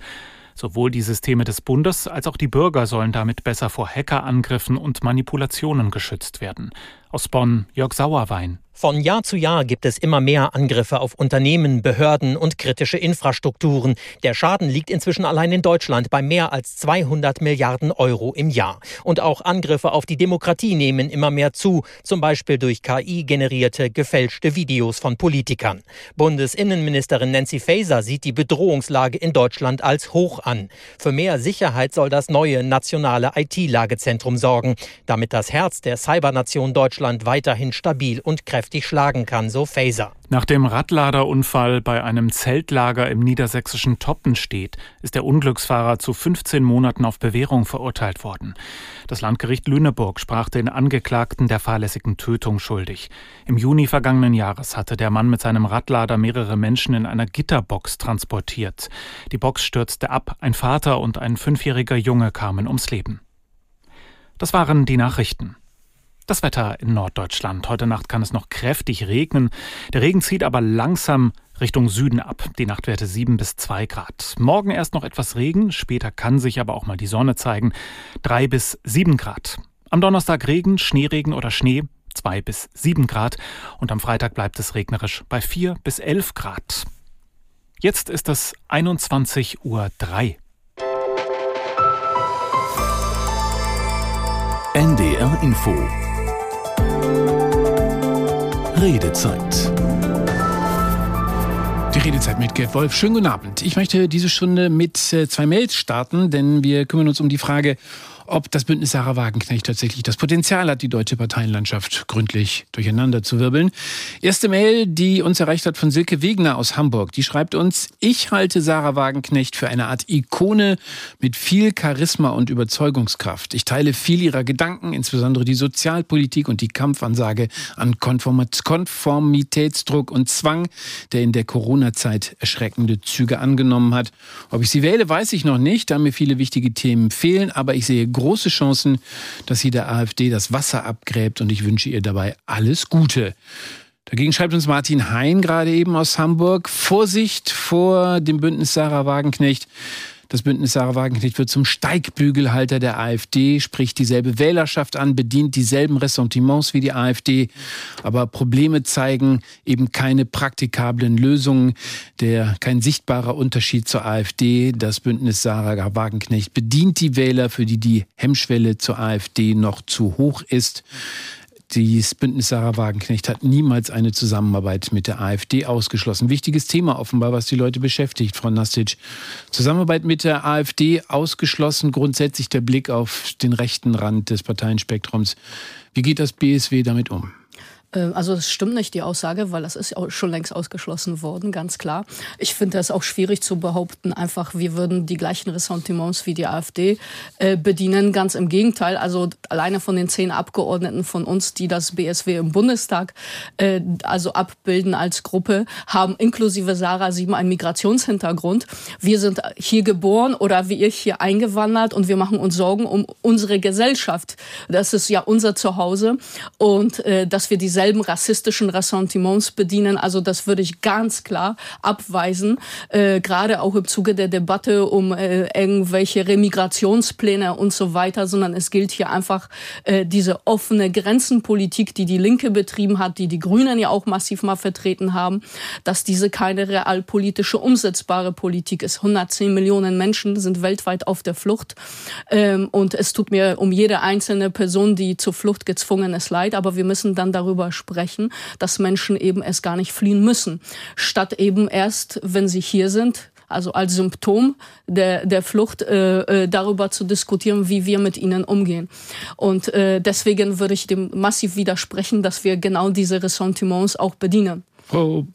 Sowohl die Systeme des Bundes als auch die Bürger sollen damit besser vor Hackerangriffen und Manipulationen geschützt werden. Aus Bonn Jörg Sauerwein. Von Jahr zu Jahr gibt es immer mehr Angriffe auf Unternehmen, Behörden und kritische Infrastrukturen. Der Schaden liegt inzwischen allein in Deutschland bei mehr als 200 Milliarden Euro im Jahr. Und auch Angriffe auf die Demokratie nehmen immer mehr zu, zum Beispiel durch KI-generierte, gefälschte Videos von Politikern. Bundesinnenministerin Nancy Faeser sieht die Bedrohungslage in Deutschland als hoch an. Für mehr Sicherheit soll das neue nationale IT-Lagezentrum sorgen, damit das Herz der Cybernation Deutschland weiterhin stabil und kräftig kräftig schlagen kann, so Faser. Nach dem Radladerunfall bei einem Zeltlager im niedersächsischen Toppenstedt ist der Unglücksfahrer zu 15 Monaten auf Bewährung verurteilt worden. Das Landgericht Lüneburg sprach den Angeklagten der fahrlässigen Tötung schuldig. Im Juni vergangenen Jahres hatte der Mann mit seinem Radlader mehrere Menschen in einer Gitterbox transportiert. Die Box stürzte ab, ein Vater und ein fünfjähriger Junge kamen ums Leben. Das waren die Nachrichten. Das Wetter in Norddeutschland. Heute Nacht kann es noch kräftig regnen. Der Regen zieht aber langsam Richtung Süden ab. Die Nachtwerte 7 bis 2 Grad. Morgen erst noch etwas Regen, später kann sich aber auch mal die Sonne zeigen. 3 bis 7 Grad. Am Donnerstag Regen, Schneeregen oder Schnee 2 bis 7 Grad. Und am Freitag bleibt es regnerisch bei 4 bis 11 Grad. Jetzt ist es 21.03 Uhr. NDR Info Redezeit. Die Redezeit mit Gerd Wolf. Schönen guten Abend. Ich möchte diese Stunde mit äh, zwei Mails starten, denn wir kümmern uns um die Frage, ob das Bündnis Sarah Wagenknecht tatsächlich das Potenzial hat, die deutsche Parteienlandschaft gründlich durcheinander zu wirbeln. Erste Mail, die uns erreicht hat von Silke Wegner aus Hamburg. Die schreibt uns, ich halte Sarah Wagenknecht für eine Art Ikone mit viel Charisma und Überzeugungskraft. Ich teile viel ihrer Gedanken, insbesondere die Sozialpolitik und die Kampfansage an Konformitätsdruck und Zwang, der in der Corona-Zeit erschreckende Züge angenommen hat. Ob ich sie wähle, weiß ich noch nicht, da mir viele wichtige Themen fehlen, aber ich sehe große Chancen, dass sie der AfD das Wasser abgräbt und ich wünsche ihr dabei alles Gute. Dagegen schreibt uns Martin Hein gerade eben aus Hamburg. Vorsicht vor dem Bündnis Sarah Wagenknecht. Das Bündnis Sarah Wagenknecht wird zum Steigbügelhalter der AfD, spricht dieselbe Wählerschaft an, bedient dieselben Ressentiments wie die AfD, aber Probleme zeigen eben keine praktikablen Lösungen. Der kein sichtbarer Unterschied zur AfD. Das Bündnis Sarah Wagenknecht bedient die Wähler, für die die Hemmschwelle zur AfD noch zu hoch ist. Das Bündnis Sarah Wagenknecht hat niemals eine Zusammenarbeit mit der AfD ausgeschlossen. Wichtiges Thema offenbar, was die Leute beschäftigt, Frau Nastic. Zusammenarbeit mit der AfD ausgeschlossen, grundsätzlich der Blick auf den rechten Rand des Parteienspektrums. Wie geht das BSW damit um? Äh, also es stimmt nicht die Aussage, weil das ist schon längst ausgeschlossen worden, ganz klar. Ich finde es auch schwierig zu behaupten, einfach wir würden die gleichen Ressentiments wie die AfD äh, bedienen. Ganz im Gegenteil, also alleine von den zehn Abgeordneten von uns, die das BSW im Bundestag äh, also abbilden als Gruppe, haben inklusive Sarah sieben einen Migrationshintergrund. Wir sind hier geboren oder wie ich hier eingewandert und wir machen uns Sorgen um unsere Gesellschaft. Das ist ja unser Zuhause und äh, dass wir dieselbe dieselben rassistischen Ressentiments bedienen. Also das würde ich ganz klar abweisen, äh, gerade auch im Zuge der Debatte um äh, irgendwelche Remigrationspläne und so weiter, sondern es gilt hier einfach äh, diese offene Grenzenpolitik, die die Linke betrieben hat, die die Grünen ja auch massiv mal vertreten haben, dass diese keine realpolitische umsetzbare Politik ist. 110 Millionen Menschen sind weltweit auf der Flucht ähm, und es tut mir um jede einzelne Person, die zur Flucht gezwungen ist, leid, aber wir müssen dann darüber sprechen, dass Menschen eben es gar nicht fliehen müssen, statt eben erst, wenn sie hier sind, also als Symptom der, der Flucht, äh, äh, darüber zu diskutieren, wie wir mit ihnen umgehen. Und äh, deswegen würde ich dem massiv widersprechen, dass wir genau diese Ressentiments auch bedienen. Frau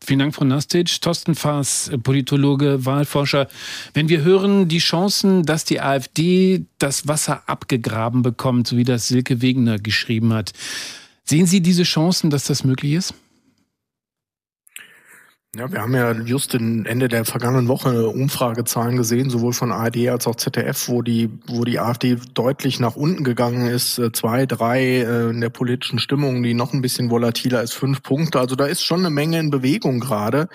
Vielen Dank, Frau Nastic. Thorsten Faas, Politologe, Wahlforscher. Wenn wir hören, die Chancen, dass die AfD das Wasser abgegraben bekommt, so wie das Silke Wegener geschrieben hat, Sehen Sie diese Chancen, dass das möglich ist? Ja, wir haben ja just Ende der vergangenen Woche Umfragezahlen gesehen, sowohl von ARD als auch ZDF, wo die, wo die AfD deutlich nach unten gegangen ist. Äh, zwei, drei äh, in der politischen Stimmung, die noch ein bisschen volatiler ist, fünf Punkte. Also da ist schon eine Menge in Bewegung gerade.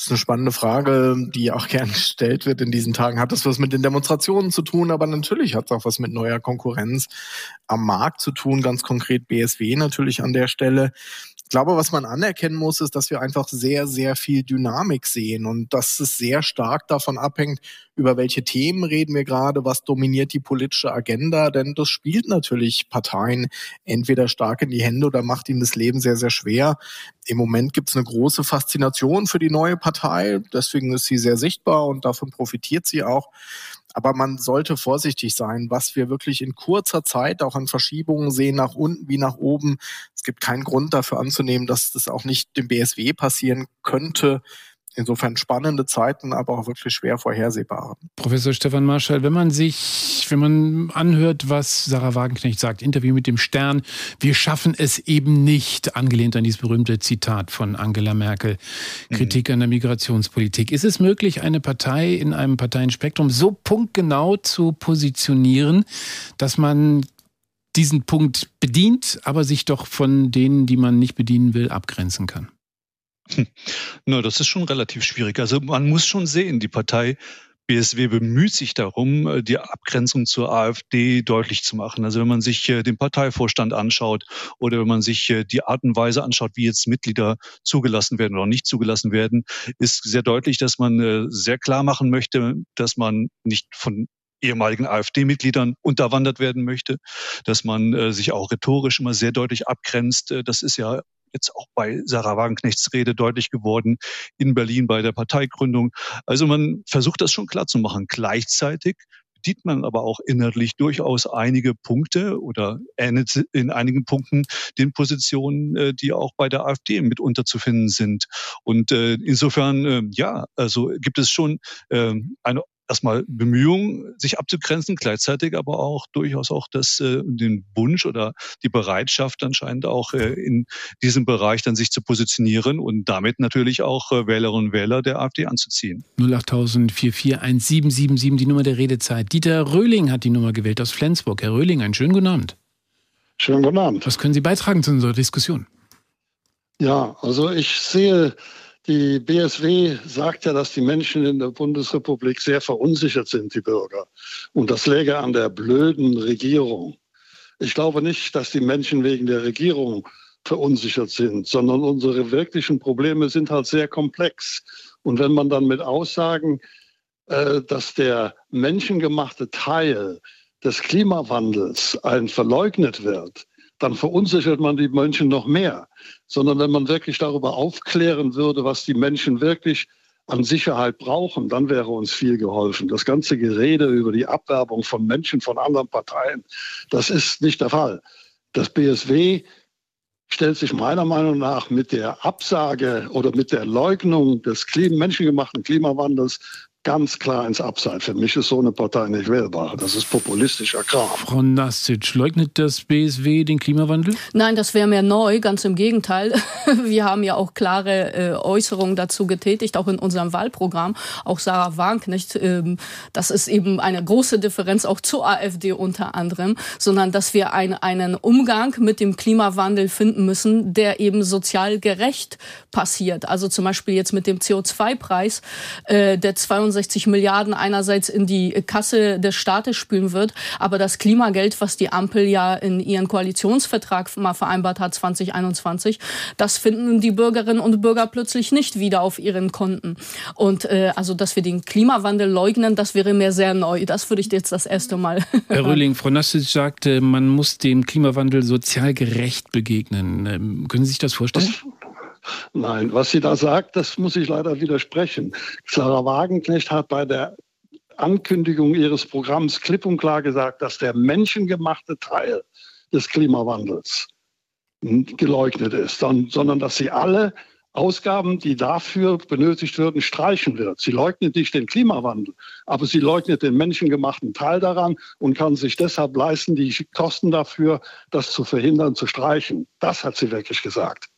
Das ist eine spannende Frage, die auch gern gestellt wird in diesen Tagen. Hat das was mit den Demonstrationen zu tun? Aber natürlich hat es auch was mit neuer Konkurrenz am Markt zu tun. Ganz konkret BSW natürlich an der Stelle. Ich glaube, was man anerkennen muss, ist, dass wir einfach sehr, sehr viel Dynamik sehen und dass es sehr stark davon abhängt, über welche Themen reden wir gerade, was dominiert die politische Agenda, denn das spielt natürlich Parteien entweder stark in die Hände oder macht ihnen das Leben sehr, sehr schwer. Im Moment gibt es eine große Faszination für die neue Partei, deswegen ist sie sehr sichtbar und davon profitiert sie auch. Aber man sollte vorsichtig sein, was wir wirklich in kurzer Zeit auch an Verschiebungen sehen, nach unten wie nach oben. Es gibt keinen Grund dafür anzunehmen, dass das auch nicht dem BSW passieren könnte. Insofern spannende Zeiten, aber auch wirklich schwer vorhersehbare. Professor Stefan Marschall, wenn man sich, wenn man anhört, was Sarah Wagenknecht sagt, Interview mit dem Stern, wir schaffen es eben nicht, angelehnt an dieses berühmte Zitat von Angela Merkel, Kritik mhm. an der Migrationspolitik. Ist es möglich, eine Partei in einem Parteienspektrum so punktgenau zu positionieren, dass man diesen Punkt bedient, aber sich doch von denen, die man nicht bedienen will, abgrenzen kann? Na, das ist schon relativ schwierig. Also man muss schon sehen, die Partei BSW bemüht sich darum, äh, die Abgrenzung zur AfD deutlich zu machen. Also wenn man sich äh, den Parteivorstand anschaut oder wenn man sich äh, die Art und Weise anschaut, wie jetzt Mitglieder zugelassen werden oder nicht zugelassen werden, ist sehr deutlich, dass man sehr klar machen möchte, dass man nicht von ehemaligen AfD-Mitgliedern unterwandert werden möchte, dass man sich auch rhetorisch immer sehr deutlich abgrenzt. Das ist ja jetzt auch bei Sarah Wagenknechts Rede deutlich geworden in Berlin bei der Parteigründung. Also man versucht das schon klar zu machen. Gleichzeitig bedient man aber auch inhaltlich durchaus einige Punkte oder ähnelt in einigen Punkten den Positionen, äh, die auch bei der AfD mitunter zu finden sind. Und äh, insofern, äh, ja, also gibt es schon eine erstmal Bemühungen, sich abzugrenzen, gleichzeitig aber auch durchaus auch das, äh, den Wunsch oder die Bereitschaft anscheinend auch äh, in diesem Bereich dann sich zu positionieren und damit natürlich auch äh, Wählerinnen und Wähler der AfD anzuziehen. 08000 441777, die Nummer der Redezeit. Dieter Röhling hat die Nummer gewählt aus Flensburg. Herr Röhling, einen schönen guten Abend. Schönen guten Abend. Was können Sie beitragen zu unserer Diskussion? Ja, also ich sehe die BSW sagt ja, dass die Menschen in der Bundesrepublik sehr verunsichert sind, die Bürger. Und das läge an der blöden Regierung. Ich glaube nicht, dass die Menschen wegen der Regierung verunsichert sind, sondern unsere wirklichen Probleme sind halt sehr komplex. Und wenn man dann mit Aussagen, äh, dass der menschengemachte Teil des Klimawandels ein verleugnet wird, dann verunsichert man die Menschen noch mehr. Sondern wenn man wirklich darüber aufklären würde, was die Menschen wirklich an Sicherheit brauchen, dann wäre uns viel geholfen. Das ganze Gerede über die Abwerbung von Menschen von anderen Parteien, das ist nicht der Fall. Das BSW stellt sich meiner Meinung nach mit der Absage oder mit der Leugnung des menschengemachten Klimawandels ganz klar ins Abseits. Für mich ist so eine Partei nicht wählbar. Das ist populistischer Kram. Frau Nastic, leugnet das BSW den Klimawandel? Nein, das wäre mehr neu, ganz im Gegenteil. Wir haben ja auch klare äh, Äußerungen dazu getätigt, auch in unserem Wahlprogramm. Auch Sarah Wagenknecht, ähm, das ist eben eine große Differenz auch zur AfD unter anderem, sondern dass wir ein, einen Umgang mit dem Klimawandel finden müssen, der eben sozial gerecht passiert. Also zum Beispiel jetzt mit dem CO2-Preis, äh, der 22 65 Milliarden einerseits in die Kasse des Staates spülen wird, aber das Klimageld, was die Ampel ja in ihren Koalitionsvertrag mal vereinbart hat 2021, das finden die Bürgerinnen und Bürger plötzlich nicht wieder auf ihren Konten. Und äh, also, dass wir den Klimawandel leugnen, das wäre mir sehr neu. Das würde ich jetzt das erste Mal. Herr Röhling, Frau Nassic sagte, man muss dem Klimawandel sozial gerecht begegnen. Ähm, können Sie sich das vorstellen? Das Nein, was sie da sagt, das muss ich leider widersprechen. Sarah Wagenknecht hat bei der Ankündigung ihres Programms klipp und klar gesagt, dass der menschengemachte Teil des Klimawandels geleugnet ist, sondern dass sie alle Ausgaben, die dafür benötigt würden, streichen wird. Sie leugnet nicht den Klimawandel, aber sie leugnet den menschengemachten Teil daran und kann sich deshalb leisten, die Kosten dafür, das zu verhindern, zu streichen. Das hat sie wirklich gesagt.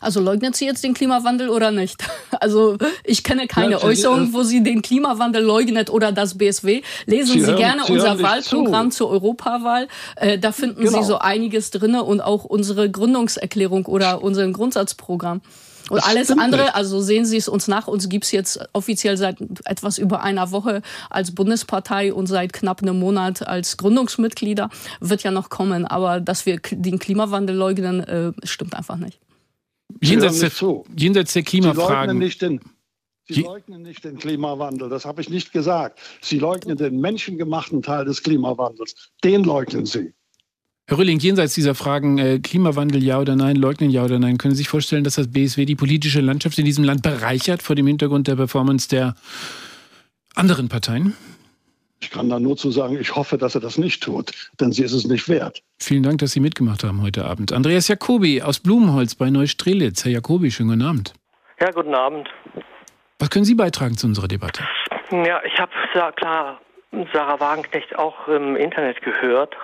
Also leugnet sie jetzt den Klimawandel oder nicht? Also ich kenne keine ja, Äußerung, wo sie den Klimawandel leugnet oder das BSW. Lesen Sie, sie hören, gerne sie unser Wahlprogramm zu. zur Europawahl. Äh, da finden genau. Sie so einiges drinne und auch unsere Gründungserklärung oder unseren Grundsatzprogramm. Und das alles andere, nicht. also sehen Sie es uns nach, uns gibt's jetzt offiziell seit etwas über einer Woche als Bundespartei und seit knapp einem Monat als Gründungsmitglieder, wird ja noch kommen. Aber dass wir den Klimawandel leugnen, äh, stimmt einfach nicht. Jenseits der, jenseits der Klimafragen. Sie leugnen, nicht den, Klimawandel, das habe ich nicht gesagt. Sie leugnen den menschengemachten Teil des Klimawandels. Den leugnen Sie. Herr Rülling, jenseits dieser Fragen äh, Klimawandel ja oder nein, leugnen ja oder nein, können Sie sich vorstellen, dass das BSW die politische Landschaft in diesem Land bereichert vor dem Hintergrund der Performance der anderen Parteien? Ich kann da nur zu sagen, ich hoffe, dass er das nicht tut, denn sie ist es nicht wert. Vielen Dank, dass Sie mitgemacht haben heute Abend. Andreas Jacobi aus Blumenholz bei Neustrelitz. Herr Jacobi, schönen guten Abend. Ja, guten Abend. Was können Sie beitragen zu unserer Debatte? Ja, ich habe klar Sarah Wagenknecht auch im Internet gehört.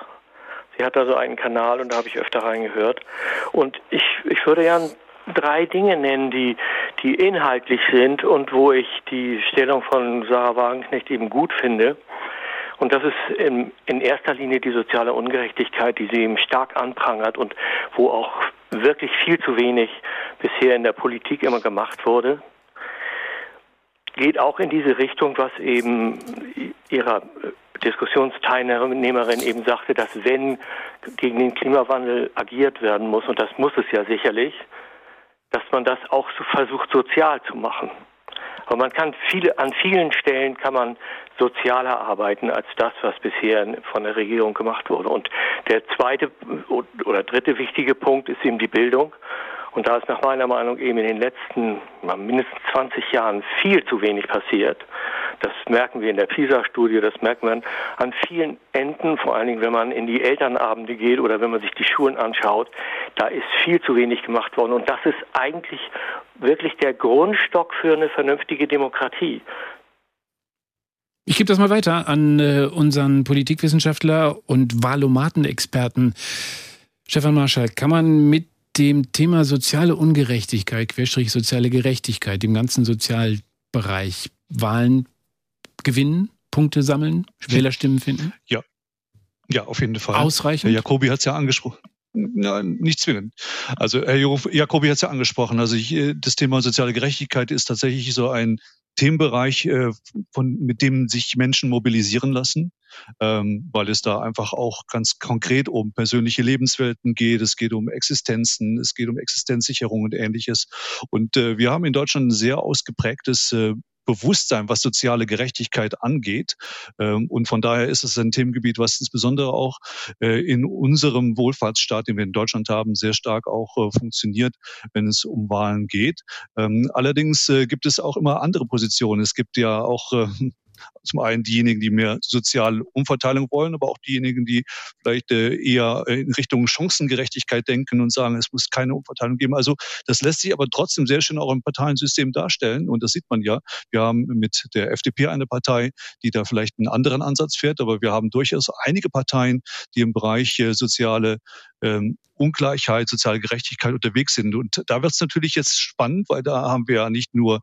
Sie hat da so einen Kanal und da habe ich öfter reingehört. Und ich, ich würde ja drei Dinge nennen, die, die inhaltlich sind und wo ich die Stellung von Sarah Wagenknecht eben gut finde. Und das ist in, in erster Linie die soziale Ungerechtigkeit, die sie eben stark anprangert und wo auch wirklich viel zu wenig bisher in der Politik immer gemacht wurde. Geht auch in diese Richtung, was eben ihrer Diskussionsteilnehmerin eben sagte, dass wenn gegen den Klimawandel agiert werden muss, und das muss es ja sicherlich, dass man das auch so versucht sozial zu machen. Aber man kann viele, an vielen Stellen kann man sozialer arbeiten als das, was bisher von der Regierung gemacht wurde. Und der zweite oder dritte wichtige Punkt ist eben die Bildung. Und da ist nach meiner Meinung eben in den letzten mindestens 20 Jahren viel zu wenig passiert. Das merken wir in der PISA-Studie, das merkt man an vielen Enden, vor allen Dingen, wenn man in die Elternabende geht oder wenn man sich die Schulen anschaut. Da ist viel zu wenig gemacht worden. Und das ist eigentlich wirklich der Grundstock für eine vernünftige Demokratie. Ich gebe das mal weiter an äh, unseren Politikwissenschaftler und Wahlomaten-Experten. Stefan Marschall, kann man mit dem Thema soziale Ungerechtigkeit, Querstrich soziale Gerechtigkeit, im ganzen Sozialbereich Wahlen gewinnen, Punkte sammeln, Wählerstimmen finden? Ja. Ja, auf jeden Fall. Ausreichend? Herr Jacobi hat es ja angesprochen. Nein, nicht zwingend. Also Herr Jacobi hat es ja angesprochen. Also ich, äh, das Thema soziale Gerechtigkeit ist tatsächlich so ein Themenbereich, äh, von, mit dem sich Menschen mobilisieren lassen, ähm, weil es da einfach auch ganz konkret um persönliche Lebenswelten geht. Es geht um Existenzen, es geht um Existenzsicherung und ähnliches. Und äh, wir haben in Deutschland ein sehr ausgeprägtes äh, Bewusstsein, was soziale Gerechtigkeit angeht. Ähm, und von daher ist es ein Themengebiet, was insbesondere auch äh, in unserem Wohlfahrtsstaat, den wir in Deutschland haben, sehr stark auch äh, funktioniert, wenn es um Wahlen geht. Ähm, allerdings äh, gibt es auch immer andere Positionen. Es gibt ja auch zum einen diejenigen, die mehr soziale Umverteilung wollen, aber auch diejenigen, die vielleicht äh, eher in Richtung Chancengerechtigkeit denken und sagen, es muss keine Umverteilung geben. Also das lässt sich aber trotzdem sehr schön auch im Parteiensystem darstellen. Und das sieht man ja. Wir haben mit der FDP eine Partei, die da vielleicht einen anderen Ansatz fährt, aber wir haben durchaus einige Parteien, die im Bereich äh, soziale ähm, Ungleichheit, soziale Gerechtigkeit unterwegs sind. Und da wird es natürlich jetzt spannend, weil da haben wir ja nicht nur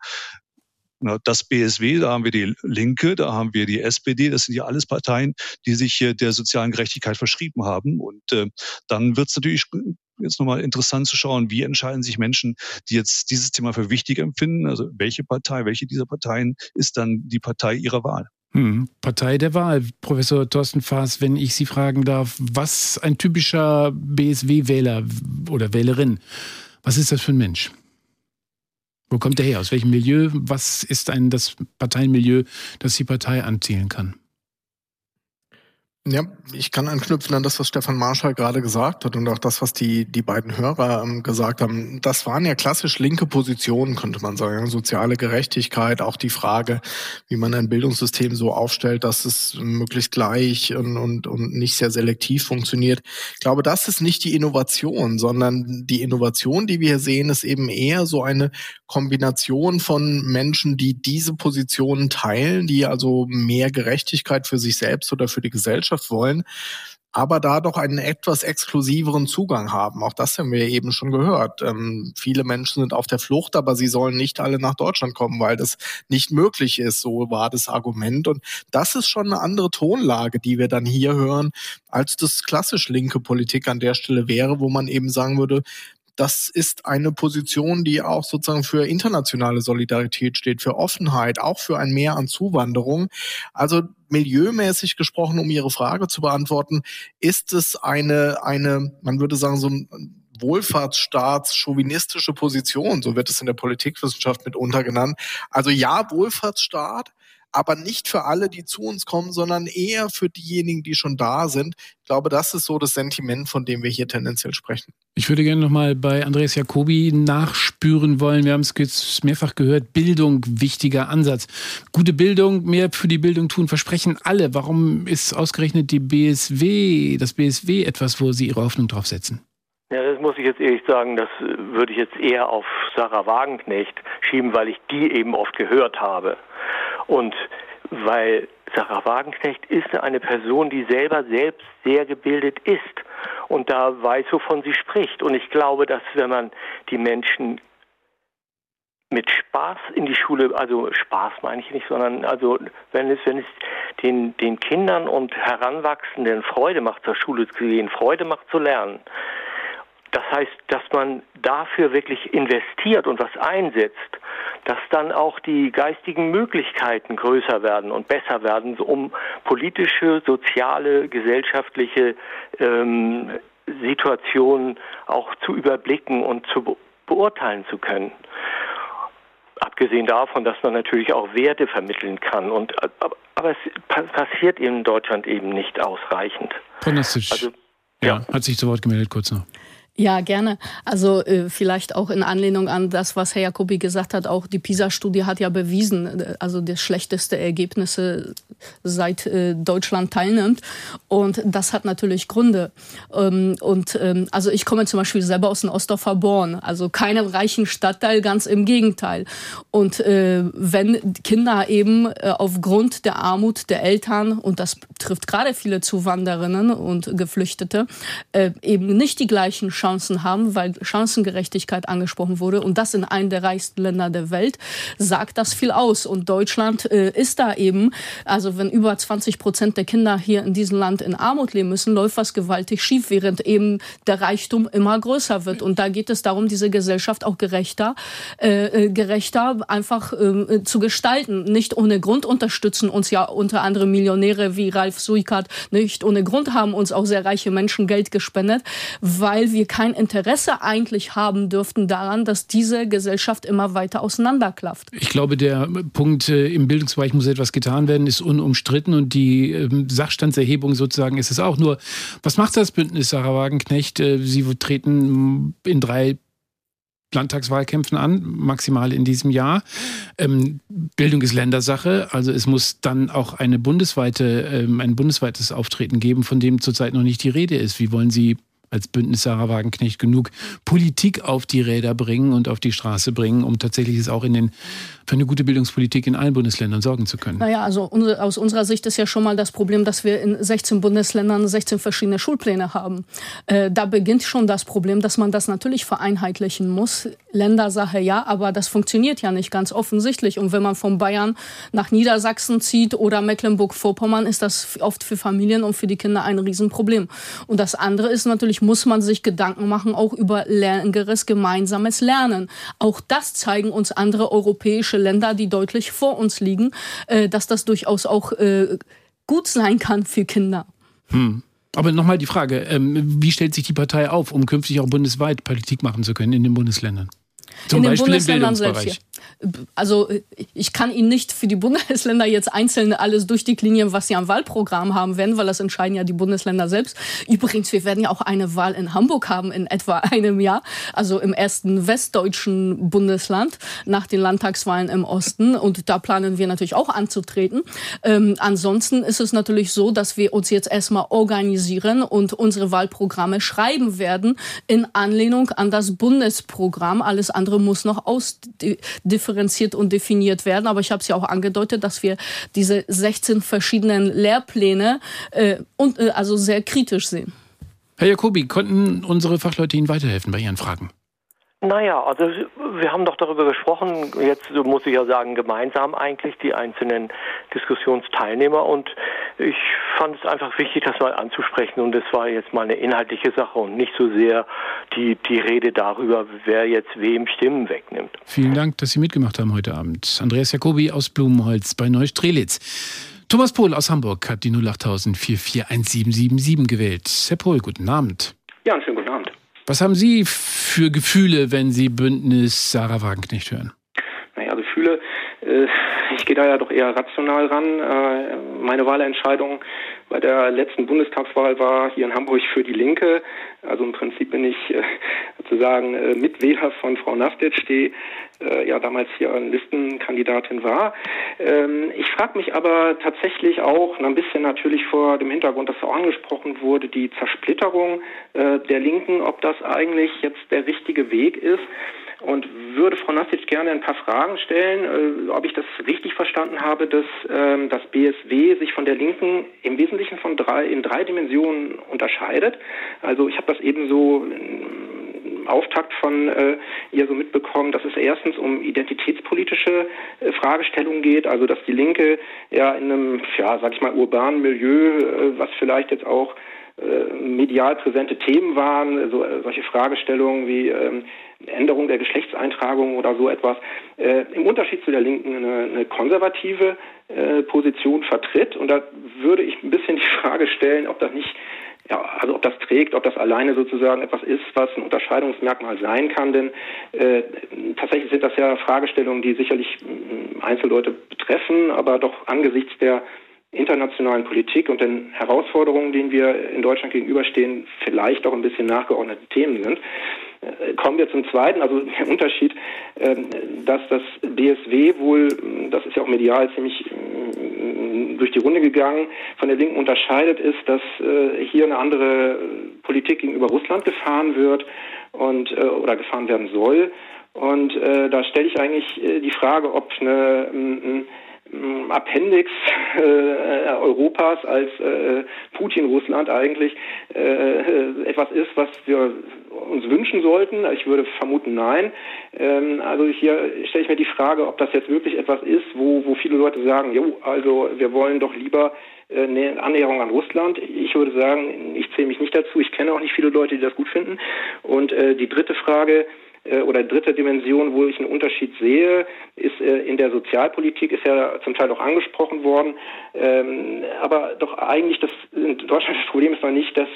das BSW, da haben wir die Linke, da haben wir die SPD, das sind ja alles Parteien, die sich der sozialen Gerechtigkeit verschrieben haben. Und äh, dann wird es natürlich jetzt nochmal interessant zu schauen, wie entscheiden sich Menschen, die jetzt dieses Thema für wichtig empfinden. Also welche Partei, welche dieser Parteien ist dann die Partei ihrer Wahl? Hm, Partei der Wahl. Professor Thorsten Faas, wenn ich Sie fragen darf, was ein typischer BSW-Wähler oder Wählerin, was ist das für ein Mensch? Wo kommt er her? Aus welchem Milieu? Was ist ein das Parteienmilieu, das die Partei anzielen kann? Ja, ich kann anknüpfen an das, was Stefan Marschall gerade gesagt hat und auch das, was die, die beiden Hörer ähm, gesagt haben. Das waren ja klassisch linke Positionen, könnte man sagen. Soziale Gerechtigkeit, auch die Frage, wie man ein Bildungssystem so aufstellt, dass es möglichst gleich und, und, und nicht sehr selektiv funktioniert. Ich glaube, das ist nicht die Innovation, sondern die Innovation, die wir hier sehen, ist eben eher so eine Kombination von Menschen, die diese Positionen teilen, die also mehr Gerechtigkeit für sich selbst oder für die Gesellschaft wollen, aber da doch einen etwas exklusiveren Zugang haben. Auch das haben wir eben schon gehört. Ähm, viele Menschen sind auf der Flucht, aber sie sollen nicht alle nach Deutschland kommen, weil das nicht möglich ist. So war das Argument. Und das ist schon eine andere Tonlage, die wir dann hier hören, als das klassisch linke Politik an der Stelle wäre, wo man eben sagen würde, das ist eine Position, die auch sozusagen für internationale Solidarität steht, für Offenheit, auch für ein Mehr an Zuwanderung. Also milieumäßig gesprochen, um Ihre Frage zu beantworten, ist es eine, eine, man würde sagen, so Wohlfahrtsstaats chauvinistische Position, so wird es in der Politikwissenschaft mitunter genannt. Also ja, Wohlfahrtsstaat, aber nicht für alle, die zu uns kommen, sondern eher für diejenigen, die schon da sind. Ich glaube, das ist so das Sentiment, von dem wir hier tendenziell sprechen. Ich würde gerne nochmal bei Andreas Jacobi nachspüren wollen. Wir haben es jetzt mehrfach gehört. Bildung, wichtiger Ansatz. Gute Bildung, mehr für die Bildung tun, versprechen alle. Warum ist ausgerechnet die BSW, das BSW etwas, wo Sie Ihre Hoffnung drauf setzen? Ja, das muss ich jetzt ehrlich sagen, das würde ich jetzt eher auf Sarah Wagenknecht schieben, weil ich die eben oft gehört habe. Und weil Sarah Wagenknecht ist eine Person, die selber selbst sehr gebildet ist und da weiß, wovon sie spricht. Und ich glaube, dass wenn man die Menschen mit Spaß in die Schule, also Spaß meine ich nicht, sondern also wenn es, wenn es den, den Kindern und Heranwachsenden Freude macht, zur Schule zu gehen, Freude macht zu lernen, das heißt, dass man dafür wirklich investiert und was einsetzt, dass dann auch die geistigen Möglichkeiten größer werden und besser werden, um politische, soziale, gesellschaftliche ähm, Situationen auch zu überblicken und zu beurteilen zu können. Abgesehen davon, dass man natürlich auch Werte vermitteln kann. Und, aber es passiert in Deutschland eben nicht ausreichend. Also, ja, ja, hat sich zu Wort gemeldet, kurz noch. Ja, gerne. Also äh, vielleicht auch in Anlehnung an das, was Herr Jacobi gesagt hat, auch die PISA-Studie hat ja bewiesen, äh, also das schlechteste Ergebnisse seit äh, Deutschland teilnimmt. Und das hat natürlich Gründe. Ähm, und ähm, also ich komme zum Beispiel selber aus dem Ostdorfer Born, also keinem reichen Stadtteil, ganz im Gegenteil. Und äh, wenn Kinder eben äh, aufgrund der Armut der Eltern, und das trifft gerade viele Zuwanderinnen und Geflüchtete, äh, eben nicht die gleichen Chancen Chancen haben, weil Chancengerechtigkeit angesprochen wurde und das in einem der reichsten Länder der Welt, sagt das viel aus. Und Deutschland äh, ist da eben, also wenn über 20 Prozent der Kinder hier in diesem Land in Armut leben müssen, läuft was gewaltig schief, während eben der Reichtum immer größer wird. Und da geht es darum, diese Gesellschaft auch gerechter, äh, äh gerechter einfach äh, zu gestalten. Nicht ohne Grund unterstützen uns ja unter anderem Millionäre wie Ralf Suikat, nicht ohne Grund haben uns auch sehr reiche Menschen Geld gespendet, weil wir kein Interesse eigentlich haben dürften daran, dass diese Gesellschaft immer weiter auseinanderklafft. Ich glaube, der Punkt, äh, im Bildungsbereich muss etwas getan werden, ist unumstritten und die ähm, Sachstandserhebung sozusagen ist es auch. Nur, was macht das Bündnis, Sarah Wagenknecht? Äh, Sie treten in drei Landtagswahlkämpfen an, maximal in diesem Jahr. Ähm, Bildung ist Ländersache, also es muss dann auch eine bundesweite, ähm, ein bundesweites Auftreten geben, von dem zurzeit noch nicht die Rede ist. Wie wollen Sie als Bündnis Sarah Wagenknecht genug Politik auf die Räder bringen und auf die Straße bringen, um tatsächlich es auch in den, für eine gute Bildungspolitik in allen Bundesländern sorgen zu können? Naja, also unsere, aus unserer Sicht ist ja schon mal das Problem, dass wir in 16 Bundesländern 16 verschiedene Schulpläne haben. Äh, da beginnt schon das Problem, dass man das natürlich vereinheitlichen muss. Ländersache ja, aber das funktioniert ja nicht ganz offensichtlich. Und wenn man von Bayern nach Niedersachsen zieht oder Mecklenburg-Vorpommern, ist das oft für Familien und für die Kinder ein Riesenproblem. Und das andere ist natürlich, muss man sich Gedanken machen, auch über längeres gemeinsames Lernen. Auch das zeigen uns andere europäische Länder, die deutlich vor uns liegen, äh, dass das durchaus auch äh, gut sein kann für Kinder. Hm. Aber nochmal die Frage, ähm, wie stellt sich die Partei auf, um künftig auch bundesweit Politik machen zu können in den Bundesländern? Zum in den Beispiel Bundesländern selbst. Hier. Also ich kann Ihnen nicht für die Bundesländer jetzt einzeln alles durchdeklinieren, was sie am Wahlprogramm haben werden, weil das entscheiden ja die Bundesländer selbst. Übrigens, wir werden ja auch eine Wahl in Hamburg haben in etwa einem Jahr, also im ersten westdeutschen Bundesland nach den Landtagswahlen im Osten. Und da planen wir natürlich auch anzutreten. Ähm, ansonsten ist es natürlich so, dass wir uns jetzt erstmal organisieren und unsere Wahlprogramme schreiben werden in Anlehnung an das Bundesprogramm. Alles andere muss noch ausdifferenziert und definiert werden. Aber ich habe es ja auch angedeutet, dass wir diese 16 verschiedenen Lehrpläne äh, und, äh, also sehr kritisch sehen. Herr Jacobi, konnten unsere Fachleute Ihnen weiterhelfen bei Ihren Fragen? Naja, also wir haben doch darüber gesprochen, jetzt muss ich ja sagen, gemeinsam eigentlich die einzelnen Diskussionsteilnehmer und ich fand es einfach wichtig, das mal anzusprechen und es war jetzt mal eine inhaltliche Sache und nicht so sehr die, die Rede darüber, wer jetzt wem Stimmen wegnimmt. Vielen Dank, dass Sie mitgemacht haben heute Abend. Andreas Jacobi aus Blumenholz bei Neustrelitz. Thomas Pohl aus Hamburg hat die 08000 441777 gewählt. Herr Pohl, guten Abend. Ja, einen schönen guten Abend. Was haben Sie für Gefühle, wenn Sie Bündnis Sarah Wagenknecht hören? Naja, Gefühle, äh, Äh, ich gehe da ja doch eher rational ran. Äh, meine Wahlentscheidung bei der letzten Bundestagswahl war hier in Hamburg für die Linke. Also im Prinzip bin ich äh, sozusagen äh, Mitwähler von Frau Naftic, die äh, ja damals hier Listenkandidatin war. Ähm, ich frage mich aber tatsächlich auch ein bisschen natürlich vor dem Hintergrund, dass auch angesprochen wurde, die Zersplitterung äh, der Linken, ob das eigentlich jetzt der richtige Weg ist und würde Frau Nasic gerne ein paar Fragen stellen, äh, ob ich das richtig verstanden habe, dass ähm, das BSW sich von der Linken im Wesentlichen von drei, in drei Dimensionen unterscheidet. Also ich habe das eben so im Auftakt von äh, ihr so mitbekommen, dass es erstens um identitätspolitische äh, Fragestellungen geht, also dass die Linke ja in einem, ja, sag ich mal, urbanen Milieu, äh, was vielleicht jetzt auch äh, medial präsente Themen waren, so, äh, solche Fragestellungen wie ähm, Änderung der Geschlechtseintragung oder so etwas, äh, im Unterschied zu der Linken eine, eine konservative äh, Position vertritt. Und da würde ich ein bisschen die Frage stellen, ob das nicht ja, also ob das trägt, ob das alleine sozusagen etwas ist, was ein Unterscheidungsmerkmal sein kann, denn äh, tatsächlich sind das ja Fragestellungen, die sicherlich äh, Einzelleute betreffen, aber doch angesichts der internationalen Politik und den Herausforderungen, denen wir in Deutschland gegenüberstehen, vielleicht auch ein bisschen nachgeordnete Themen sind. Äh, kommen wir zum zweiten, also der Unterschied, ähm, dass das BSW wohl, das ist ja auch medial ziemlich äh, durch die Runde gegangen, von der Linken unterscheidet, ist, dass äh, hier eine andere Politik gegenüber Russland gefahren wird und oder gefahren werden soll. Und da stelle ich eigentlich die Frage, ob eine Appendix äh, Europas als äh, Putin-Russland eigentlich äh, etwas ist, was wir uns wünschen sollten. Ich würde vermuten, nein. Ähm, also hier stelle ich mir die Frage, ob das jetzt wirklich etwas ist, wo, wo viele Leute sagen, jo, also wir wollen doch lieber äh, eine Annäherung an Russland. Ich würde sagen, ich zähle mich nicht dazu. Ich kenne auch nicht viele Leute, die das gut finden. Und äh, die dritte Frage, äh, oder dritte Dimension, wo ich einen Unterschied sehe, ist äh, in der Sozialpolitik, ist ja zum Teil auch angesprochen worden. Ähm, aber doch eigentlich das in Deutschland das Problem ist noch nicht, dass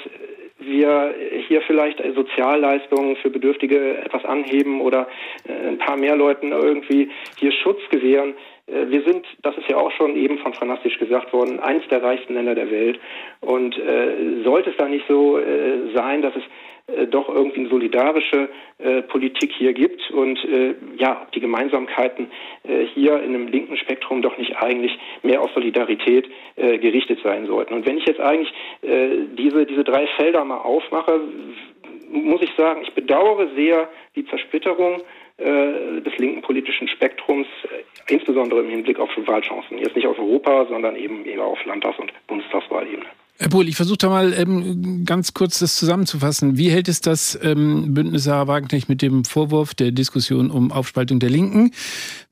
wir hier vielleicht Sozialleistungen für Bedürftige etwas anheben oder äh, ein paar mehr Leuten irgendwie hier Schutz gewähren. Wir sind, das ist ja auch schon eben von Franastisch gesagt worden, eines der reichsten Länder der Welt. Und äh, sollte es da nicht so äh, sein, dass es äh, doch irgendwie eine solidarische äh, Politik hier gibt und äh, ja, ob die Gemeinsamkeiten äh, hier in einem linken Spektrum doch nicht eigentlich mehr auf Solidarität äh, gerichtet sein sollten. Und wenn ich jetzt eigentlich diese, diese drei Felder mal aufmache, muss ich sagen, ich bedauere sehr die Zersplitterung des linken politischen Spektrums, insbesondere im Hinblick auf Wahlchancen. Jetzt nicht auf Europa, sondern eben eher auf Landtags- und Bundestagswahlebene. Herr Pohl, ich versuche da mal ähm, ganz kurz das zusammenzufassen. Wie hält es das ähm, Bündnis Sarah Wagenknecht mit dem Vorwurf der Diskussion um Aufspaltung der Linken?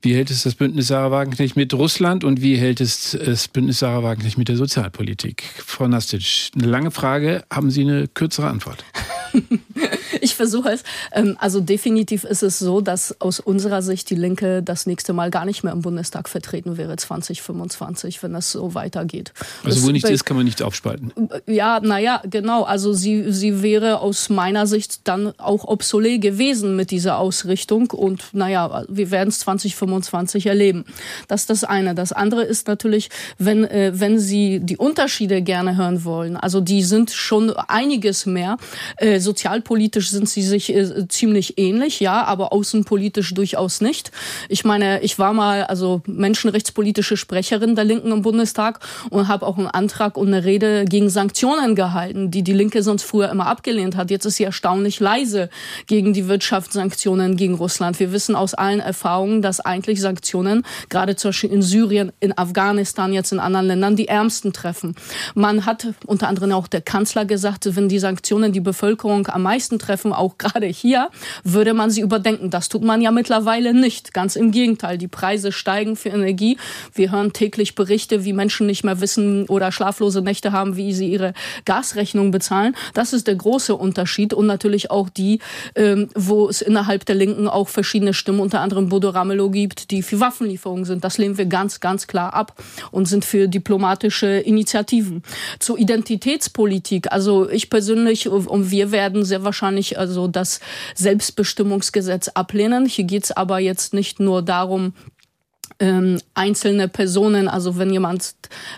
Wie hält es das Bündnis Sarah Wagenknecht mit Russland? Und wie hält es das Bündnis Sarah Wagenknecht mit der Sozialpolitik? Frau Nastic, eine lange Frage. Haben Sie eine kürzere Antwort? ich versuche es. Ähm, also definitiv ist es so, dass aus unserer Sicht die Linke das nächste Mal gar nicht mehr im Bundestag vertreten wäre, 2025, wenn das so weitergeht. Also das wo nichts ist, kann man nicht aufspalten. Ja, naja, genau. Also sie, sie wäre aus meiner Sicht dann auch obsolet gewesen mit dieser Ausrichtung. Und naja, wir werden es 2025 erleben. Das ist das eine. Das andere ist natürlich, wenn, äh, wenn Sie die Unterschiede gerne hören wollen. Also die sind schon einiges mehr. Äh, sozialpolitisch sind sie sich äh, ziemlich ähnlich, ja, aber außenpolitisch durchaus nicht. Ich meine, ich war mal also menschenrechtspolitische Sprecherin der Linken im Bundestag und habe auch einen Antrag und eine Rede gegen Sanktionen gehalten, die die Linke sonst früher immer abgelehnt hat. Jetzt ist sie erstaunlich leise gegen die Wirtschaftssanktionen gegen Russland. Wir wissen aus allen Erfahrungen, dass eigentlich Sanktionen gerade zum Beispiel in Syrien, in Afghanistan, jetzt in anderen Ländern die Ärmsten treffen. Man hat unter anderem auch der Kanzler gesagt, wenn die Sanktionen die Bevölkerung am meisten treffen, auch gerade hier, würde man sie überdenken. Das tut man ja mittlerweile nicht. Ganz im Gegenteil. Die Preise steigen für Energie. Wir hören täglich Berichte, wie Menschen nicht mehr wissen oder schlaflose Nächte haben, wie sie ihre Gasrechnung bezahlen. Das ist der große Unterschied und natürlich auch die, ähm, wo es innerhalb der Linken auch verschiedene Stimmen, unter anderem Bodo Ramelow gibt, die für Waffenlieferungen sind. Das lehnen wir ganz, ganz klar ab und sind für diplomatische Initiativen. Zur Identitätspolitik, also ich persönlich und wir werden sehr wahrscheinlich also das Selbstbestimmungsgesetz ablehnen. Hier geht es aber jetzt nicht nur darum, ähm, einzelne Personen, also wenn jemand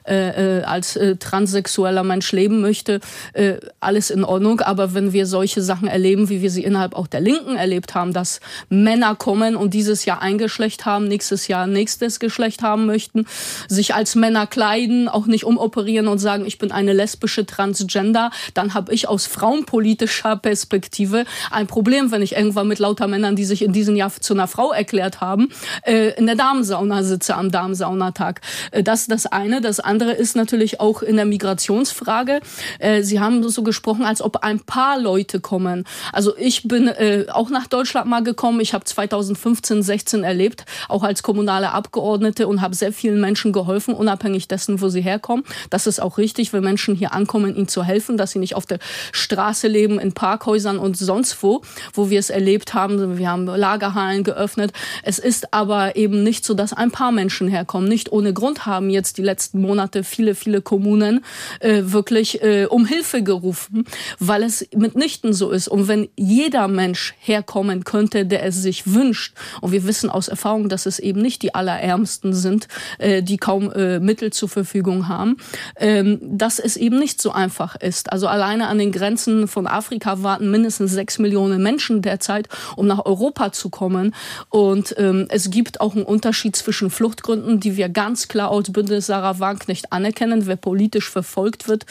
äh, äh, als äh, transsexueller Mensch leben möchte, äh, alles in Ordnung. Aber wenn wir solche Sachen erleben, wie wir sie innerhalb auch der Linken erlebt haben, dass Männer kommen und dieses Jahr ein Geschlecht haben, nächstes Jahr nächstes Geschlecht haben möchten, sich als Männer kleiden, auch nicht umoperieren und sagen, ich bin eine lesbische Transgender, dann habe ich aus frauenpolitischer Perspektive ein Problem, wenn ich irgendwann mit lauter Männern, die sich in diesem Jahr zu einer Frau erklärt haben, äh, in der Damensauna sitze am Damensaunatag. Äh, das ist das eine. Das andere ist natürlich auch in der Migrationsfrage. Äh, Sie haben so gesprochen, als ob ein paar Leute kommen. Also ich bin äh, auch nach Deutschland mal gekommen. Ich habe 2015, 16 erlebt, auch als kommunale Abgeordnete und habe sehr vielen Menschen geholfen, unabhängig dessen, wo sie herkommen. Das ist auch richtig, wenn Menschen hier ankommen, ihnen zu helfen, dass sie nicht auf der Straße leben, in Parkhäusern und sonst wo, wo wir es erlebt haben. Wir haben Lagerhallen geöffnet. Es ist aber eben nicht so, dass ein paar Menschen herkommen. Nicht ohne Grund haben jetzt die letzten Monate viele, viele Kommunen äh, wirklich äh, um Hilfe gerufen, weil es mitnichten so ist. Und wenn jeder Mensch herkommen könnte, der es sich wünscht, und wir wissen aus Erfahrung, dass es eben nicht die Allerärmsten sind, äh, die kaum äh, Mittel zur Verfügung haben, ähm, dass es eben nicht so einfach ist. Also alleine an den Grenzen von Afrika warten mindestens sechs Millionen Menschen derzeit, um nach Europa zu kommen. Und ähm, es gibt auch einen Unterschied zwischen Fluchtgründen, die wir ganz klar als Bündnis Sarah Wagenknecht anerkennen. Wer politisch verfolgt wird,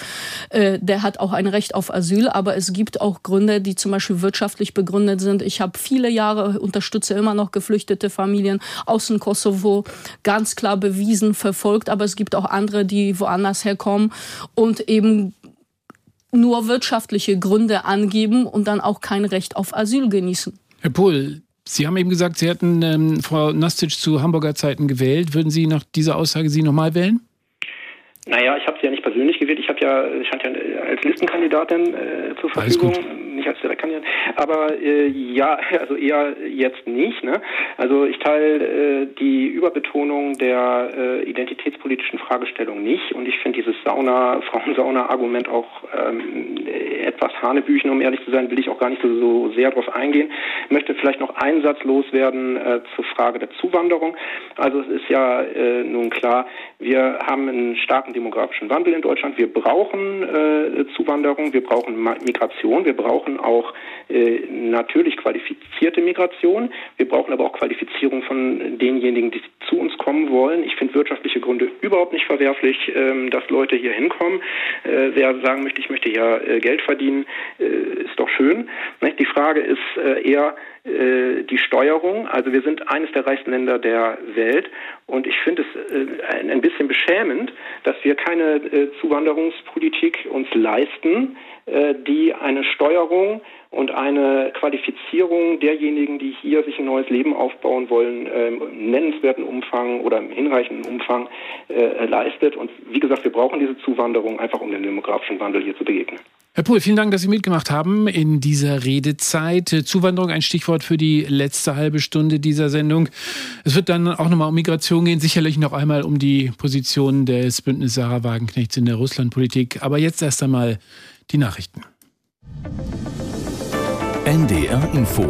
äh, der hat auch ein Recht auf Asyl. Aber es gibt auch Gründe, die zum Beispiel wirtschaftlich begründet sind. Ich habe viele Jahre unterstütze immer noch geflüchtete Familien aus dem Kosovo, ganz klar bewiesen, verfolgt. Aber es gibt auch andere, die woanders herkommen und eben nur wirtschaftliche Gründe angeben und dann auch kein Recht auf Asyl genießen. Herr Pohl, Sie haben eben gesagt, Sie hätten ähm, Frau Nastic zu Hamburger Zeiten gewählt. Würden Sie nach dieser Aussage Sie nochmal wählen? Naja, ich habe sie ja nicht persönlich gewählt. Ich habe ja, ich stand ja als Listenkandidatin äh, zur Verfügung, nicht als Direktkandidatin. Aber äh, ja, also eher jetzt nicht. Ne? Also ich teile äh, die Überbetonung der äh, identitätspolitischen Fragestellung nicht. Und ich finde dieses Sauna, Frauensauna-Argument auch ähm, etwas Hanebüchen, um ehrlich zu sein, will ich auch gar nicht so, so sehr darauf eingehen. Ich möchte vielleicht noch einen Satz loswerden äh, zur Frage der Zuwanderung. Also es ist ja äh, nun klar, wir haben einen starken demografischen Wandel in Deutschland. Wir brauchen äh, Zuwanderung, wir brauchen Migration, wir brauchen auch äh, natürlich qualifizierte Migration. Wir brauchen aber auch Qualifizierung von denjenigen, die zu uns kommen wollen. Ich finde wirtschaftliche Gründe überhaupt nicht verwerflich, ähm, dass Leute hier hinkommen. Äh, wer sagen möchte, ich möchte hier äh, Geld verdienen, äh, ist doch schön. Die Frage ist äh, eher, die Steuerung. Also wir sind eines der reichsten Länder der Welt und ich finde es äh, ein bisschen beschämend, dass wir keine äh, Zuwanderungspolitik uns leisten, äh, die eine Steuerung und eine Qualifizierung derjenigen, die hier sich ein neues Leben aufbauen wollen, äh, im nennenswerten Umfang oder im hinreichenden Umfang äh, leistet. Und wie gesagt, wir brauchen diese Zuwanderung einfach, um dem demografischen Wandel hier zu begegnen. Herr Pohl, vielen Dank, dass Sie mitgemacht haben in dieser Redezeit. Zuwanderung ein Stichwort für die letzte halbe Stunde dieser Sendung. Es wird dann auch nochmal um Migration gehen, sicherlich noch einmal um die Position des Bündnis Sarah Wagenknechts in der Russlandpolitik. Aber jetzt erst einmal die Nachrichten. NDR Info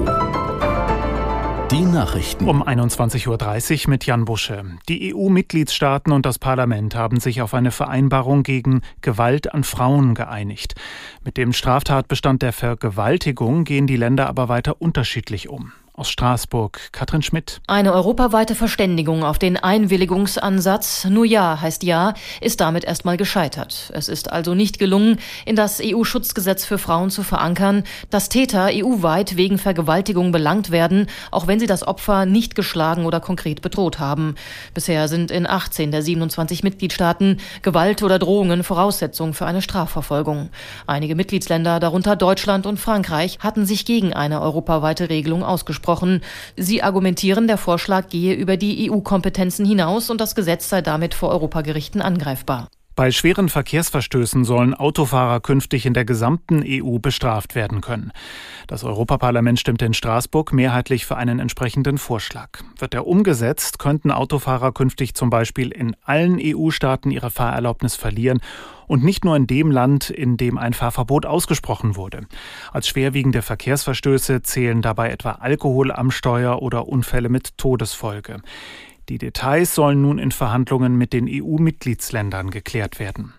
die Nachrichten. Um 21.30 Uhr mit Jan Busche. Die EU-Mitgliedstaaten und das Parlament haben sich auf eine Vereinbarung gegen Gewalt an Frauen geeinigt. Mit dem Straftatbestand der Vergewaltigung gehen die Länder aber weiter unterschiedlich um. Aus Straßburg, Katrin Schmidt. Eine europaweite Verständigung auf den Einwilligungsansatz, nur ja heißt ja, ist damit erstmal gescheitert. Es ist also nicht gelungen, in das EU-Schutzgesetz für Frauen zu verankern, dass Täter EU-weit wegen Vergewaltigung belangt werden, auch wenn sie das Opfer nicht geschlagen oder konkret bedroht haben. Bisher sind in 18 der 27 Mitgliedstaaten Gewalt oder Drohungen Voraussetzung für eine Strafverfolgung. Einige Mitgliedsländer, darunter Deutschland und Frankreich, hatten sich gegen eine europaweite Regelung ausgesprochen gesprochen. Sie argumentieren, der Vorschlag gehe über die EU-Kompetenzen hinaus und das Gesetz sei damit vor Europagerichten angreifbar. Bei schweren Verkehrsverstößen sollen Autofahrer künftig in der gesamten EU bestraft werden können. Das Europaparlament stimmte in Straßburg mehrheitlich für einen entsprechenden Vorschlag. Wird er umgesetzt, könnten Autofahrer künftig zum Beispiel in allen EU-Staaten ihre Fahrerlaubnis verlieren und nicht nur in dem Land, in dem ein Fahrverbot ausgesprochen wurde. Als schwerwiegende Verkehrsverstöße zählen dabei etwa Alkohol am Steuer oder Unfälle mit Todesfolge. Die Details sollen nun in Verhandlungen mit den EU-Mitgliedsländern geklärt werden.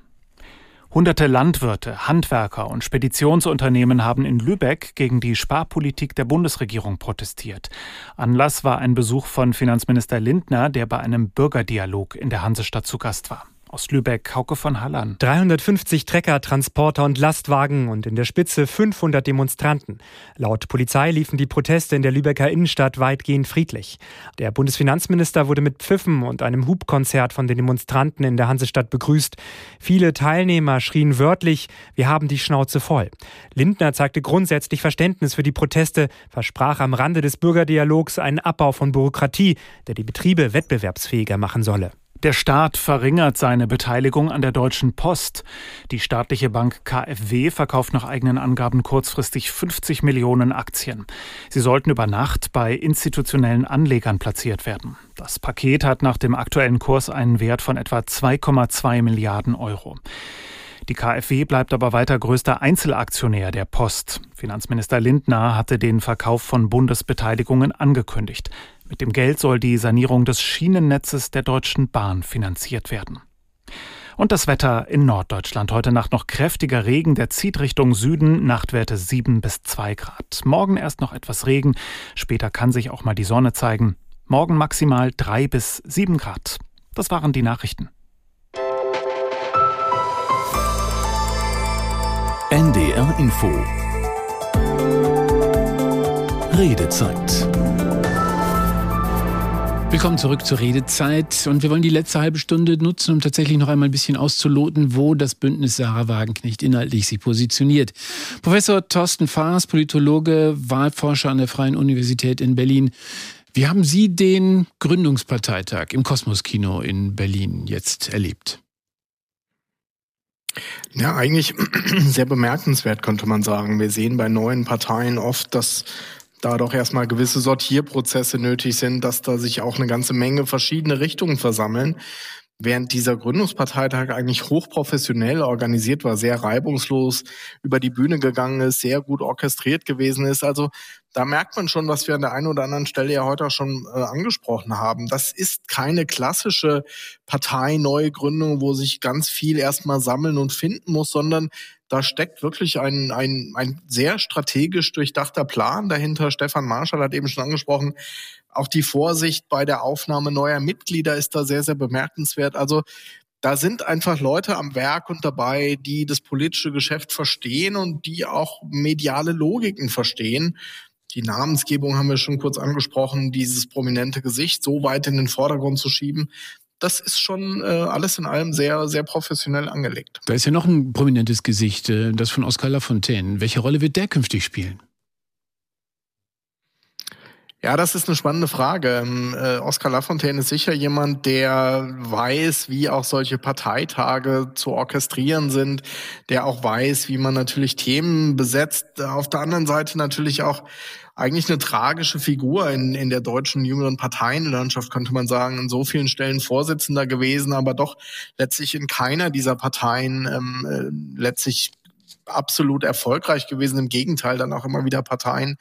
Hunderte Landwirte, Handwerker und Speditionsunternehmen haben in Lübeck gegen die Sparpolitik der Bundesregierung protestiert. Anlass war ein Besuch von Finanzminister Lindner, der bei einem Bürgerdialog in der Hansestadt zu Gast war. Aus Lübeck, Hauke von Halland. 350 Trecker, Transporter und Lastwagen und in der Spitze 500 Demonstranten. Laut Polizei liefen die Proteste in der Lübecker Innenstadt weitgehend friedlich. Der Bundesfinanzminister wurde mit Pfiffen und einem Hubkonzert von den Demonstranten in der Hansestadt begrüßt. Viele Teilnehmer schrien wörtlich, wir haben die Schnauze voll. Lindner zeigte grundsätzlich Verständnis für die Proteste, versprach am Rande des Bürgerdialogs einen Abbau von Bürokratie, der die Betriebe wettbewerbsfähiger machen solle. Der Staat verringert seine Beteiligung an der Deutschen Post. Die staatliche Bank KfW verkauft nach eigenen Angaben kurzfristig 50 Millionen Aktien. Sie sollten über Nacht bei institutionellen Anlegern platziert werden. Das Paket hat nach dem aktuellen Kurs einen Wert von etwa 2,2 Milliarden Euro. Die KfW bleibt aber weiter größter Einzelaktionär der Post. Finanzminister Lindner hatte den Verkauf von Bundesbeteiligungen angekündigt. Mit dem Geld soll die Sanierung des Schienennetzes der Deutschen Bahn finanziert werden. Und das Wetter in Norddeutschland. Heute Nacht noch kräftiger Regen, der zieht Richtung Süden, Nachtwerte 7 bis 2 Grad. Morgen erst noch etwas Regen, später kann sich auch mal die Sonne zeigen. Morgen maximal 3 bis 7 Grad. Das waren die Nachrichten. NDR Info Redezeit Willkommen zurück zur Redezeit und wir wollen die letzte halbe Stunde nutzen, um tatsächlich noch einmal ein bisschen auszuloten, wo das Bündnis Sarah Wagenknecht inhaltlich sich positioniert. Professor Thorsten Faas, Politologe, Wahlforscher an der Freien Universität in Berlin. Wie haben Sie den Gründungsparteitag im Kosmoskino in Berlin jetzt erlebt? Ja, eigentlich sehr bemerkenswert, könnte man sagen. Wir sehen bei neuen Parteien oft, dass da doch erstmal gewisse Sortierprozesse nötig sind, dass da sich auch eine ganze Menge verschiedene Richtungen versammeln. Während dieser Gründungsparteitag eigentlich hochprofessionell organisiert war, sehr reibungslos über die Bühne gegangen ist, sehr gut orchestriert gewesen ist. Also da merkt man schon, was wir an der einen oder anderen Stelle ja heute auch schon äh, angesprochen haben. Das ist keine klassische Parteineugründung, wo sich ganz viel erstmal sammeln und finden muss, sondern da steckt wirklich ein, ein, ein sehr strategisch durchdachter Plan dahinter. Stefan Marschall hat eben schon angesprochen, auch die Vorsicht bei der Aufnahme neuer Mitglieder ist da sehr, sehr bemerkenswert. Also da sind einfach Leute am Werk und dabei, die das politische Geschäft verstehen und die auch mediale Logiken verstehen. Die Namensgebung haben wir schon kurz angesprochen, dieses prominente Gesicht so weit in den Vordergrund zu schieben das ist schon äh, alles in allem sehr, sehr professionell angelegt. Da ist ja noch ein prominentes Gesicht, äh, das von Oskar Lafontaine. Welche Rolle wird der künftig spielen? Ja, das ist eine spannende Frage. Ähm, äh, Oskar Lafontaine ist sicher jemand, der weiß, wie auch solche Parteitage zu orchestrieren sind, der auch weiß, wie man natürlich Themen besetzt. Auf der anderen Seite natürlich auch eigentlich eine tragische Figur in, in der deutschen jüngeren Parteienlandschaft, könnte man sagen, an so vielen Stellen Vorsitzender gewesen, aber doch letztlich in keiner dieser Parteien ähm, äh, letztlich absolut erfolgreich gewesen. Im Gegenteil, dann auch immer wieder Parteien,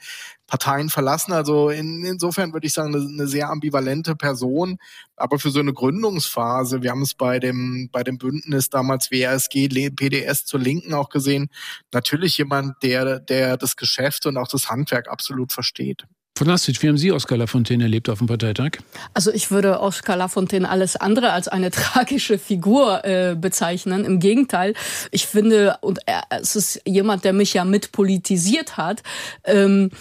Parteien verlassen. Also in, insofern würde ich sagen, eine, eine, sehr ambivalente Person. Aber für so eine Gründungsphase, wir haben es bei dem, bei dem Bündnis damals WRSG, PDS zur Linken auch gesehen, natürlich jemand, der, der das Geschäft und auch das Handwerk absolut versteht. Von Lastwitsch, wie haben Sie Oskar Lafontaine erlebt auf dem Parteitag? Also ich würde Oskar Lafontaine alles andere als eine tragische Figur äh, bezeichnen. Im Gegenteil, ich finde, und er, es ist jemand, der mich ja mitpolitisiert hat, ähm,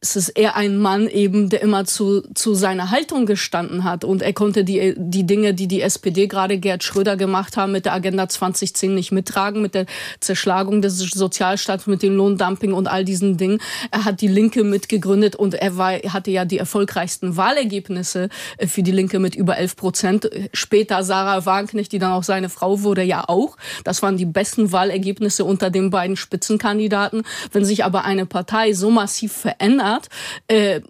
es ist eher ein Mann eben, der immer zu, zu seiner Haltung gestanden hat. Und er konnte die, die Dinge, die die SPD gerade Gerd Schröder gemacht haben mit der Agenda 2010 nicht mittragen, mit der Zerschlagung des Sozialstaats, mit dem Lohndumping und all diesen Dingen. Er hat die Linke mitgegründet und er war, hatte ja die erfolgreichsten Wahlergebnisse äh, für die Linke mit über 11 Prozent. Später Sarah Wagenknecht, die dann auch seine Frau wurde, ja auch. Das waren die besten Wahlergebnisse unter den beiden Spitzenkandidaten. Wenn sich aber eine Partei so massiv verändert, äh,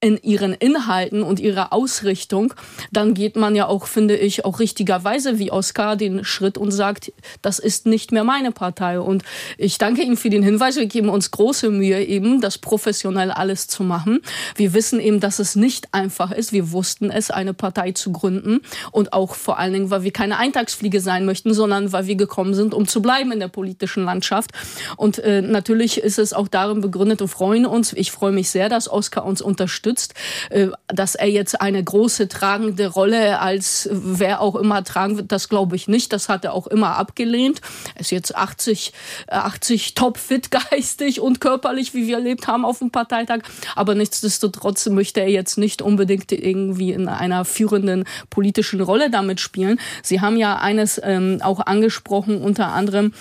in ihren Inhalten und ihrer Ausrichtung, dann geht man ja auch, finde ich, auch richtigerweise wie Oskar den Schritt und sagt, das ist nicht mehr meine Partei. Und ich danke Ihnen für den Hinweis. Wir geben uns große Mühe, eben das professionell alles zu machen. Wir wissen eben, dass es nicht einfach ist. Wir wussten es, eine Partei zu gründen. Und auch vor allen Dingen, weil wir keine Eintagsfliege sein möchten, sondern weil wir gekommen sind, um zu bleiben in der politischen Landschaft. Und äh, natürlich ist es auch darin begründet und freuen uns. Ich freue mich sehr, dass Oskar uns unterstützt, äh, dass er jetzt eine große tragende Rolle als wer auch immer tragen wird, das glaube ich nicht. Das hat er auch immer abgelehnt. Er ist jetzt 80, 80 topfit geistig und körperlich, wie wir erlebt haben auf dem Parteitag. Aber nichtsdestotrotz möchte er jetzt nicht unbedingt irgendwie in einer führenden politischen Rolle damit spielen. Sie haben ja eines ähm, auch angesprochen, unter anderem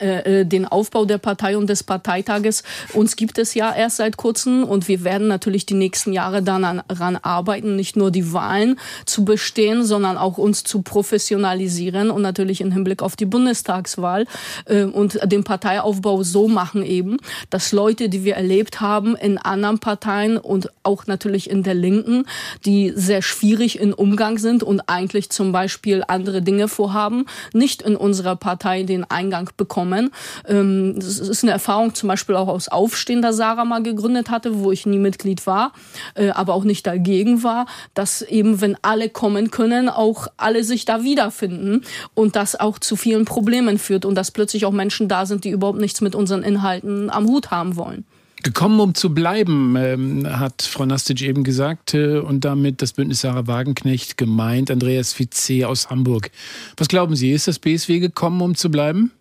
den Aufbau der Partei und des Parteitages. Uns gibt es ja erst seit kurzem und wir werden natürlich die nächsten Jahre daran arbeiten, nicht nur die Wahlen zu bestehen, sondern auch uns zu professionalisieren und natürlich im Hinblick auf die Bundestagswahl äh, und den Parteiaufbau so machen eben, dass Leute, die wir erlebt haben in anderen Parteien und auch natürlich in der Linken, die sehr schwierig in Umgang sind und eigentlich zum Beispiel andere Dinge vorhaben, nicht in unserer Partei den Eingang bekommen kommen. Ähm, das ist eine Erfahrung zum Beispiel auch aus Aufstehen, da Sarah mal gegründet hatte, wo ich nie Mitglied war, äh, aber auch nicht dagegen war, dass eben, wenn alle kommen können, auch alle sich da wiederfinden und das auch zu vielen Problemen führt und dass plötzlich auch Menschen da sind, die überhaupt nichts mit unseren Inhalten am Hut haben wollen. Gekommen, um zu bleiben, ähm, hat Frau Nastic eben gesagt äh, und damit das Bündnis Sarah Wagenknecht gemeint, Andreas Vizé aus Hamburg. Was glauben Sie, ist das BSW gekommen, um zu bleiben?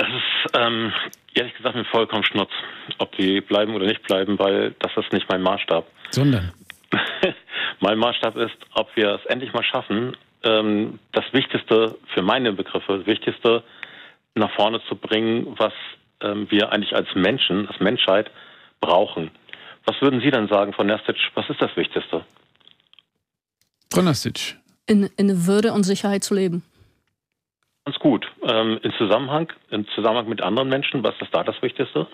Es ist ähm, ehrlich gesagt mir vollkommen Schnurz, ob die bleiben oder nicht bleiben, weil das ist nicht mein Maßstab. Sondern? mein Maßstab ist, ob wir es endlich mal schaffen, ähm, das Wichtigste für meine Begriffe, das Wichtigste nach vorne zu bringen, was ähm, wir eigentlich als Menschen, als Menschheit brauchen. Was würden Sie denn sagen, Frau Nestic, was ist das Wichtigste? Frau Nestic. In, in Würde und Sicherheit zu leben. Ganz gut. Ähm, in Zusammenhang, im Zusammenhang mit anderen Menschen, was ist da das Wichtigste?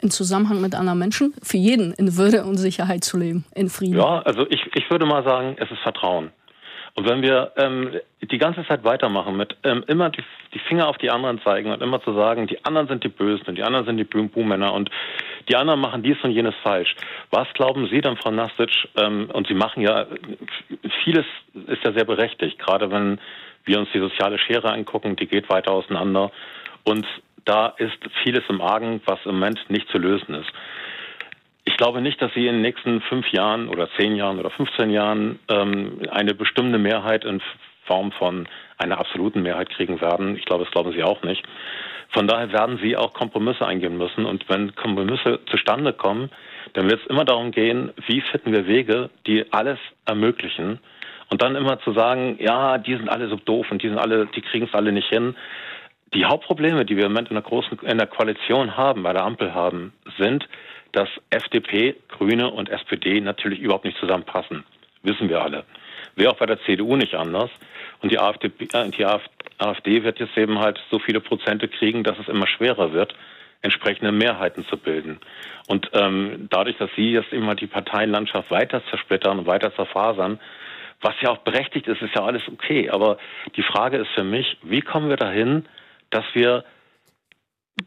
In Zusammenhang mit anderen Menschen, für jeden in Würde und Sicherheit zu leben, in Frieden. Ja, also ich, ich würde mal sagen, es ist Vertrauen. Und wenn wir ähm, die ganze Zeit weitermachen mit ähm, immer die, die, Finger auf die anderen zeigen und immer zu sagen, die anderen sind die Bösen und die anderen sind die Buhmänner und die anderen machen dies und jenes falsch. Was glauben Sie dann, Frau Nastic? Ähm, und Sie machen ja, vieles ist ja sehr berechtigt, gerade wenn wir uns die soziale Schere angucken, die geht weiter auseinander. Und da ist vieles im Argen, was im Moment nicht zu lösen ist. Ich glaube nicht, dass Sie in den nächsten fünf Jahren oder zehn Jahren oder 15 Jahren ähm, eine bestimmte Mehrheit in Form von einer absoluten Mehrheit kriegen werden. Ich glaube, das glauben Sie auch nicht. Von daher werden Sie auch Kompromisse eingehen müssen. Und wenn Kompromisse zustande kommen, dann wird es immer darum gehen, wie finden wir Wege, die alles ermöglichen, und dann immer zu sagen, ja, die sind alle so doof und die sind alle, die kriegen es alle nicht hin. Die Hauptprobleme, die wir im Moment in der großen, in der Koalition haben, bei der Ampel haben, sind, dass FDP, Grüne und SPD natürlich überhaupt nicht zusammenpassen. Wissen wir alle. Wäre auch bei der CDU nicht anders. Und die AfD, äh, die AfD wird jetzt eben halt so viele Prozente kriegen, dass es immer schwerer wird, entsprechende Mehrheiten zu bilden. Und ähm, dadurch, dass Sie jetzt immer die Parteienlandschaft weiter zersplittern und weiter zerfasern, was ja auch berechtigt ist, ist ja alles okay. Aber die Frage ist für mich, wie kommen wir dahin, dass wir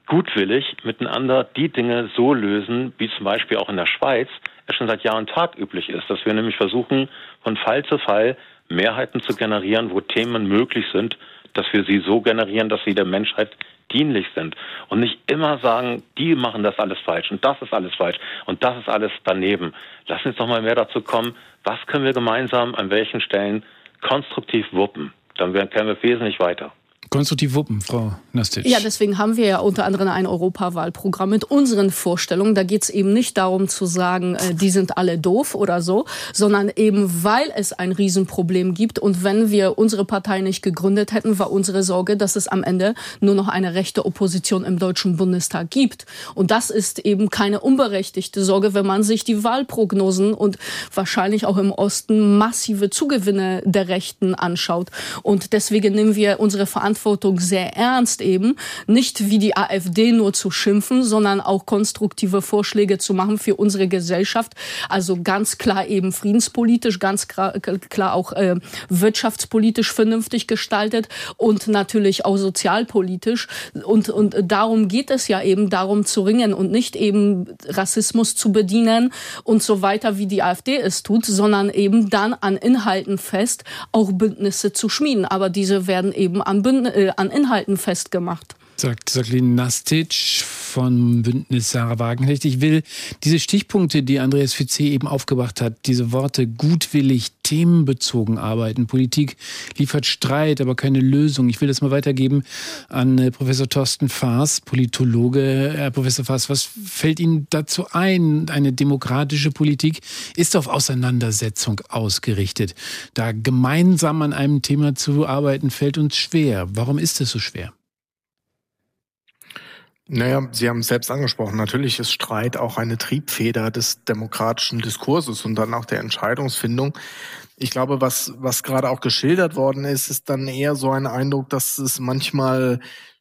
gutwillig miteinander die Dinge so lösen, wie zum Beispiel auch in der Schweiz es schon seit Jahr und Tag üblich ist, dass wir nämlich versuchen, von Fall zu Fall Mehrheiten zu generieren, wo Themen möglich sind, dass wir sie so generieren, dass sie der Menschheit dienlich sind und nicht immer sagen, die machen das alles falsch und das ist alles falsch und das ist alles daneben. Lass uns doch mal mehr dazu kommen, was können wir gemeinsam an welchen Stellen konstruktiv wuppen. Dann kämen wir wesentlich weiter. Konstruktiv wuppen, Frau Nastic. Ja, deswegen haben wir ja unter anderem ein Europawahlprogramm mit unseren Vorstellungen. Da geht es eben nicht darum zu sagen, äh, die sind alle doof oder so, sondern eben weil es ein Riesenproblem gibt. Und wenn wir unsere Partei nicht gegründet hätten, war unsere Sorge, dass es am Ende nur noch eine rechte Opposition im Deutschen Bundestag gibt. Und das ist eben keine unberechtigte Sorge, wenn man sich die Wahlprognosen und wahrscheinlich auch im Osten massive Zugewinne der Rechten anschaut. Und deswegen nehmen wir unsere Verantwortung Verantwortung sehr ernst eben, nicht wie die AfD nur zu schimpfen, sondern auch konstruktive Vorschläge zu machen für unsere Gesellschaft. Also ganz klar eben friedenspolitisch, ganz klar, auch äh, wirtschaftspolitisch vernünftig gestaltet und natürlich auch sozialpolitisch. Und, und darum geht es ja eben, darum zu ringen und nicht eben Rassismus zu bedienen und so weiter, wie die AfD es tut, sondern eben dann an Inhalten fest, auch Bündnisse zu schmieden. Aber diese werden eben an, Bünd äh, an Inhalten festgemacht sagt Jacqueline Nastic vom Bündnis Sarah Wagenknecht. Ich will diese Stichpunkte, die Andreas Fizé eben aufgebracht hat, diese Worte gutwillig, themenbezogen arbeiten. Politik liefert Streit, aber keine Lösung. Ich will das mal weitergeben an äh, Professor Thorsten Faas, Politologe. Herr Professor Faas, was fällt Ihnen dazu ein? Eine demokratische Politik ist auf Auseinandersetzung ausgerichtet. Da gemeinsam an einem Thema zu arbeiten, fällt uns schwer. Warum ist es so schwer? Naja, Sie haben es selbst angesprochen. Natürlich ist Streit auch eine Triebfeder des demokratischen Diskurses und dann auch der Entscheidungsfindung. Ich glaube, was, was gerade auch geschildert worden ist, ist dann eher so ein Eindruck, dass es manchmal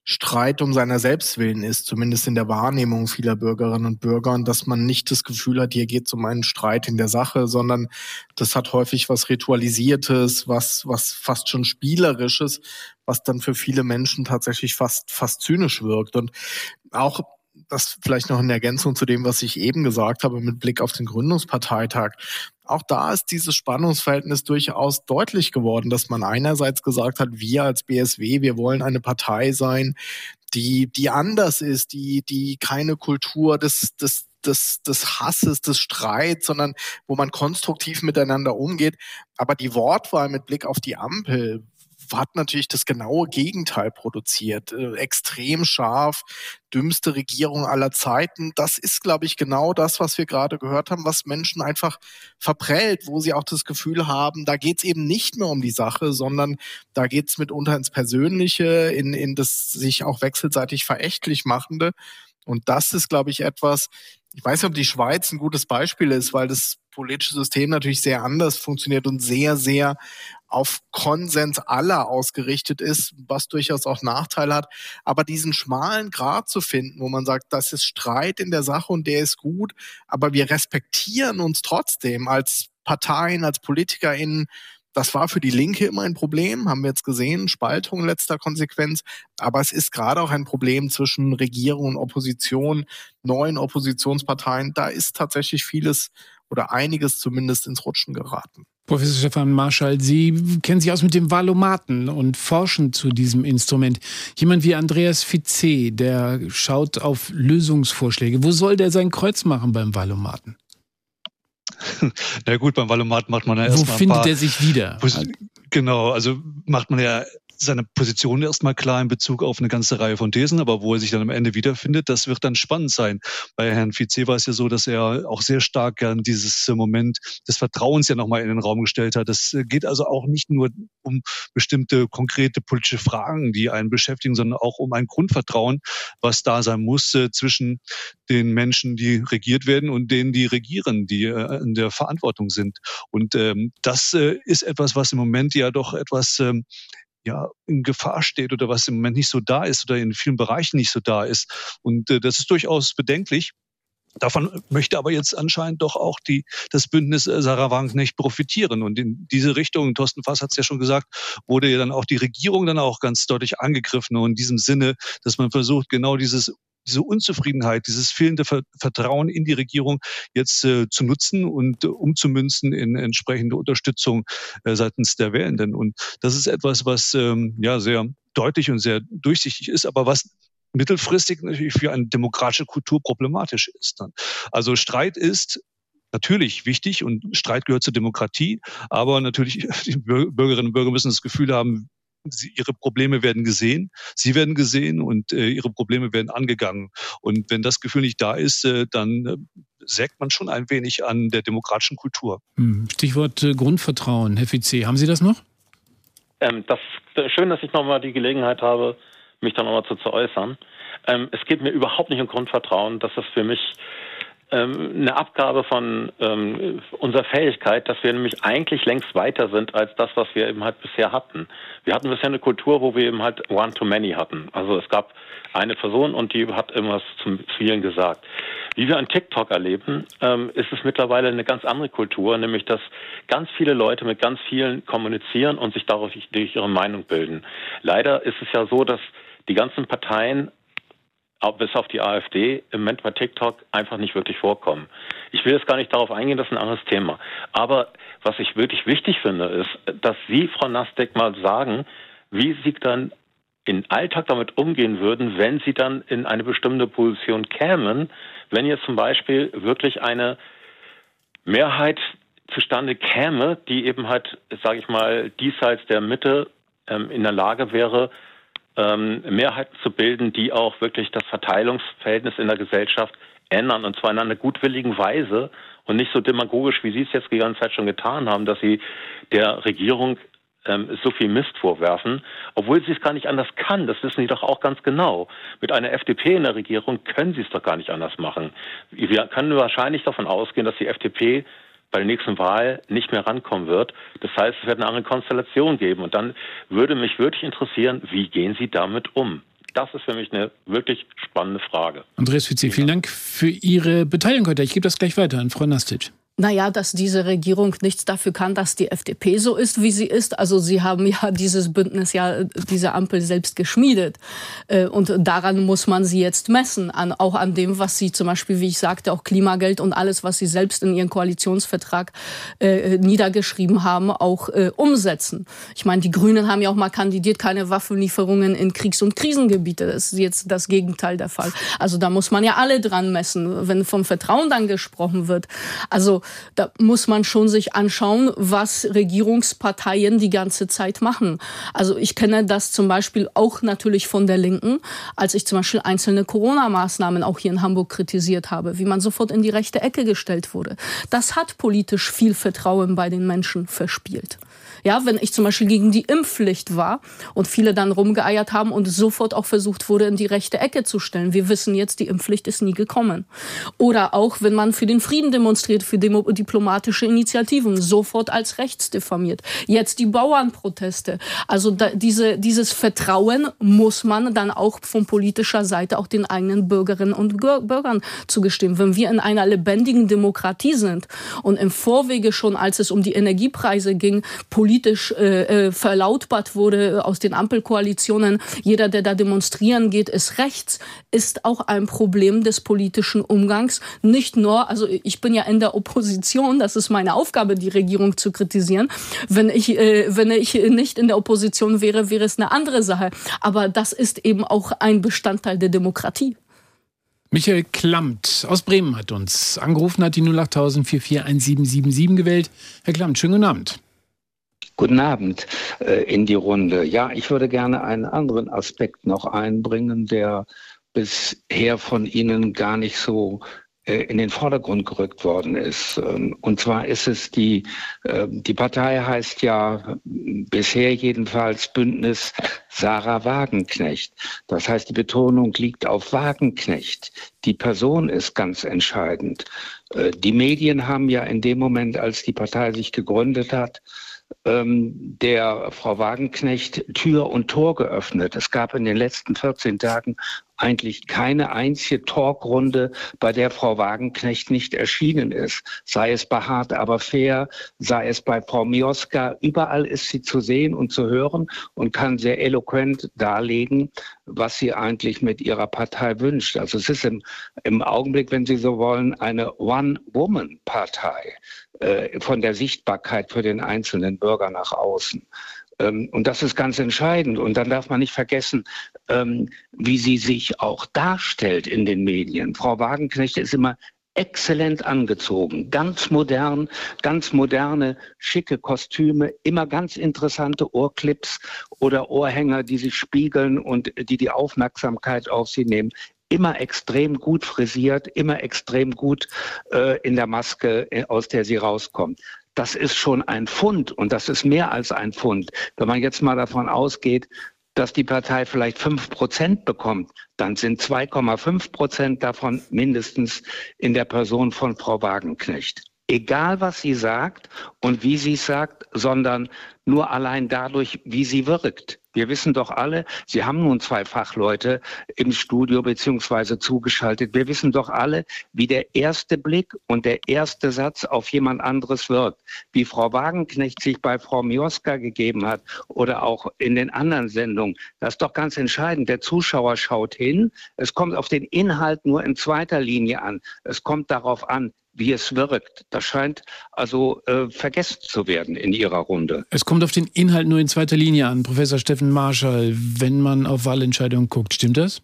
Streit um seiner selbst willen ist, zumindest in der Wahrnehmung vieler Bürgerinnen und Bürger, und dass man nicht das Gefühl hat, hier geht es um einen Streit in der Sache, sondern das hat häufig was Ritualisiertes, was, was fast schon Spielerisches, was dann für viele Menschen tatsächlich fast, fast zynisch wirkt. Und auch das vielleicht noch in Ergänzung zu dem, was ich eben gesagt habe, mit Blick auf den Gründungsparteitag auch da ist dieses Spannungsverhältnis durchaus deutlich geworden, dass man einerseits gesagt hat, wir als BSW, wir wollen eine Partei sein, die, die anders ist, die, die keine Kultur des, des, des, des Hasses, des Streits, sondern wo man konstruktiv miteinander umgeht. Aber die Wortwahl mit Blick auf die Ampel hat natürlich das genaue Gegenteil produziert. Äh, extrem scharf, dümmste Regierung aller Zeiten. Das ist, glaube ich, genau das, was wir gerade gehört haben, was Menschen einfach verprellt, wo sie auch das Gefühl haben, da geht es eben nicht mehr um die Sache, sondern da geht es mitunter ins Persönliche, in, in das sich auch wechselseitig verächtlich machende. Und das ist, glaube ich, etwas, ich weiß nicht, ob die Schweiz ein gutes Beispiel ist, weil das politische System natürlich sehr anders funktioniert und sehr, sehr auf Konsens aller ausgerichtet ist, was durchaus auch Nachteile hat. Aber diesen schmalen Grad zu finden, wo man sagt, das ist Streit in der Sache und der ist gut, aber wir respektieren uns trotzdem als Parteien, als PolitikerInnen, das war für die Linke immer ein Problem, haben wir jetzt gesehen, Spaltung letzter Konsequenz. Aber es ist gerade auch ein Problem zwischen Regierung und Opposition, neuen Oppositionsparteien. Da ist tatsächlich vieles oder einiges zumindest ins Rutschen geraten. Professor Stefan Marschall, Sie kennen sich aus mit dem Valomaten und forschen zu diesem Instrument. Jemand wie Andreas Fizé, der schaut auf Lösungsvorschläge. Wo soll der sein Kreuz machen beim Valomaten? Na gut, beim Valomat macht man ja erstmal. Wo findet er sich wieder? Genau, also macht man ja seine Position erstmal klar in Bezug auf eine ganze Reihe von Thesen, aber wo er sich dann am Ende wiederfindet, das wird dann spannend sein. Bei Herrn Fizé war es ja so, dass er auch sehr stark gern dieses Moment des Vertrauens ja nochmal in den Raum gestellt hat. Das geht also auch nicht nur um bestimmte konkrete politische Fragen, die einen beschäftigen, sondern auch um ein Grundvertrauen, was da sein muss äh, zwischen den Menschen, die regiert werden und denen, die regieren, die äh, in der Verantwortung sind. Und ähm, das äh, ist etwas, was im Moment ja doch etwas ähm, ja in Gefahr steht oder was im Moment nicht so da ist oder in vielen Bereichen nicht so da ist. Und äh, das ist durchaus bedenklich. Davon möchte aber jetzt anscheinend doch auch die, das Bündnis äh, Sarah Wagenknecht profitieren. Und in diese Richtung, Thorsten Fass hat es ja schon gesagt, wurde ja dann auch die Regierung dann auch ganz deutlich angegriffen. Und in diesem Sinne, dass man versucht, genau dieses diese Unzufriedenheit, dieses fehlende Vertrauen in die Regierung jetzt äh, zu nutzen und äh, umzumünzen in entsprechende Unterstützung äh, seitens der Wählenden. Und das ist etwas, was ähm, ja sehr deutlich und sehr durchsichtig ist, aber was mittelfristig natürlich für eine demokratische Kultur problematisch ist. Dann. Also Streit ist natürlich wichtig und Streit gehört zur Demokratie, aber natürlich die Bürgerinnen und Bürger müssen das Gefühl haben, sie, ihre Probleme werden gesehen, sie werden gesehen und äh, ihre Probleme werden angegangen. Und wenn das Gefühl nicht da ist, äh, dann äh, sägt man schon ein wenig an der demokratischen Kultur. Hm, Stichwort äh, Grundvertrauen. Herr Fizé, haben Sie das noch? Ähm, das, schön, dass ich nochmal die Gelegenheit habe, mich da nochmal zu, zu äußern. Ähm, es geht mir überhaupt nicht um Grundvertrauen. Das ist für mich eine Abgabe von ähm, unserer Fähigkeit, dass wir nämlich eigentlich längst weiter sind als das, was wir eben halt bisher hatten. Wir hatten bisher eine Kultur, wo wir eben halt one to many hatten. Also es gab eine Person und die hat irgendwas zum vielen gesagt. Wie wir an TikTok erleben, ähm, ist es mittlerweile eine ganz andere Kultur, nämlich dass ganz viele Leute mit ganz vielen kommunizieren und sich darauf durch ihre Meinung bilden. Leider ist es ja so, dass die ganzen Parteien bis auf die AfD im Moment bei TikTok einfach nicht wirklich vorkommen. Ich will jetzt gar nicht darauf eingehen, das ist ein anderes Thema. Aber was ich wirklich wichtig finde, ist, dass Sie, Frau Nasdaq, mal sagen, wie Sie dann im Alltag damit umgehen würden, wenn Sie dann in eine bestimmte Position kämen, wenn jetzt zum Beispiel wirklich eine Mehrheit zustande käme, die eben halt, sage ich mal, diesseits der Mitte ähm, in der Lage wäre, ähm, Mehrheiten zu bilden, die auch wirklich das Verteilungsverhältnis in der Gesellschaft ändern und zwar in einer gutwilligen Weise und nicht so demagogisch, wie Sie es jetzt die ganze Zeit schon getan haben, dass Sie der Regierung ähm, so viel Mist vorwerfen, obwohl sie es gar nicht anders kann. Das wissen Sie doch auch ganz genau. Mit einer FDP in der Regierung können Sie es doch gar nicht anders machen. Wir können wahrscheinlich davon ausgehen, dass die FDP bei der nächsten Wahl nicht mehr rankommen wird. Das heißt, es wird eine andere Konstellation geben. Und dann würde mich wirklich interessieren, wie gehen Sie damit um? Das ist für mich eine wirklich spannende Frage. Andreas Fitzi, vielen Dank für Ihre Beteiligung heute. Ich gebe das gleich weiter an Frau Nastic. Naja, dass diese Regierung nichts dafür kann, dass die FDP so ist, wie sie ist. Also sie haben ja dieses Bündnis, ja diese Ampel selbst geschmiedet. Äh, und daran muss man sie jetzt messen. Auch an dem, was sie zum Beispiel, wie ich sagte, auch Klimageld und alles, was sie selbst in ihren Koalitionsvertrag äh, niedergeschrieben haben, auch äh, umsetzen. Ich meine, die Grünen haben ja auch mal kandidiert, keine Waffenlieferungen in Kriegs- und Krisengebiete. Das ist jetzt das Gegenteil der Fall. Also da muss man ja alle dran messen, wenn vom Vertrauen dann gesprochen wird. Also da muss man schon sich anschauen, was Regierungsparteien die ganze Zeit machen. Also ich kenne das zum Beispiel auch natürlich von der Linken, als ich zum Beispiel einzelne Corona-Maßnahmen auch hier in Hamburg kritisiert habe, wie man sofort in die rechte Ecke gestellt wurde. Das hat politisch viel Vertrauen bei den Menschen verspielt. Ja, wenn ich zum Beispiel gegen die Impfpflicht war und viele dann rumgeeiert haben und sofort auch versucht wurde, in die rechte Ecke zu stellen. Wir wissen jetzt, die Impfpflicht ist nie gekommen. Oder auch, wenn man für den Frieden demonstriert, für Demo diplomatische Initiativen, sofort als rechts diffamiert. Jetzt die Bauernproteste. Also da, diese, dieses Vertrauen muss man dann auch von politischer Seite auch den eigenen Bürgerinnen und Bürgern zugestehen. Wenn wir in einer lebendigen Demokratie sind und im Vorwege schon, als es um die Energiepreise ging, politisch politisch äh, äh, verlautbart wurde aus den Ampelkoalitionen, jeder, der da demonstrieren geht, ist rechts, ist auch ein Problem des politischen Umgangs. Nicht nur, also ich bin ja in der Opposition, das ist meine Aufgabe, die Regierung zu kritisieren. Wenn ich, äh, wenn ich nicht in der Opposition wäre, wäre es eine andere Sache. Aber das ist eben auch ein Bestandteil der Demokratie. Michael Klammt aus Bremen hat uns angerufen, hat die 08000 441777 gewählt. Herr Klammt, schönen guten Abend. Guten Abend äh, in die Runde. Ja, ich würde gerne einen anderen Aspekt noch einbringen, der bisher von Ihnen gar nicht so äh, in den Vordergrund gerückt worden ist. Ähm, und zwar ist es die, äh, die Partei heißt ja bisher jedenfalls Bündnis Sarah Wagenknecht. Das heißt, die Betonung liegt auf Wagenknecht. Die Person ist ganz entscheidend. Äh, die Medien haben ja in dem Moment, als die Partei sich gegründet hat, ähm, der Frau Wagenknecht Tür und Tor geöffnet. Es gab in den letzten 14 Tagen eigentlich keine einzige Talkrunde, bei der Frau Wagenknecht nicht erschienen ist. Sei es bei Hart aber fair, sei es bei Frau Mioska. Überall ist sie zu sehen und zu hören und kann sehr eloquent darlegen, was sie eigentlich mit ihrer Partei wünscht. Also es ist im, im Augenblick, wenn Sie so wollen, eine One-Woman-Partei von der Sichtbarkeit für den einzelnen Bürger nach außen. Ähm, und das ist ganz entscheidend. Und dann darf man nicht vergessen, ähm, wie sie sich auch darstellt in den Medien. Frau Wagenknecht ist immer exzellent angezogen, ganz modern, ganz moderne, schicke Kostüme, immer ganz interessante Ohrclips oder Ohrhänger, die sich spiegeln und die die Aufmerksamkeit auf sie nehmen immer extrem gut frisiert, immer extrem gut äh, in der Maske, äh, aus der sie rauskommt. Das ist schon ein Fund und das ist mehr als ein Fund. Wenn man jetzt mal davon ausgeht, dass die Partei vielleicht fünf Prozent bekommt, dann sind 2,5 Prozent davon mindestens in der Person von Frau Wagenknecht egal was sie sagt und wie sie es sagt, sondern nur allein dadurch, wie sie wirkt. Wir wissen doch alle, Sie haben nun zwei Fachleute im Studio beziehungsweise zugeschaltet. Wir wissen doch alle, wie der erste Blick und der erste Satz auf jemand anderes wirkt. Wie Frau Wagenknecht sich bei Frau Mioska gegeben hat oder auch in den anderen Sendungen. Das ist doch ganz entscheidend. Der Zuschauer schaut hin. Es kommt auf den Inhalt nur in zweiter Linie an. Es kommt darauf an, wie es wirkt. Das scheint also äh, vergessen zu werden in Ihrer Runde. Es kommt auf den Inhalt nur in zweiter Linie an, Professor Steffen Marschall, wenn man auf Wahlentscheidungen guckt. Stimmt das?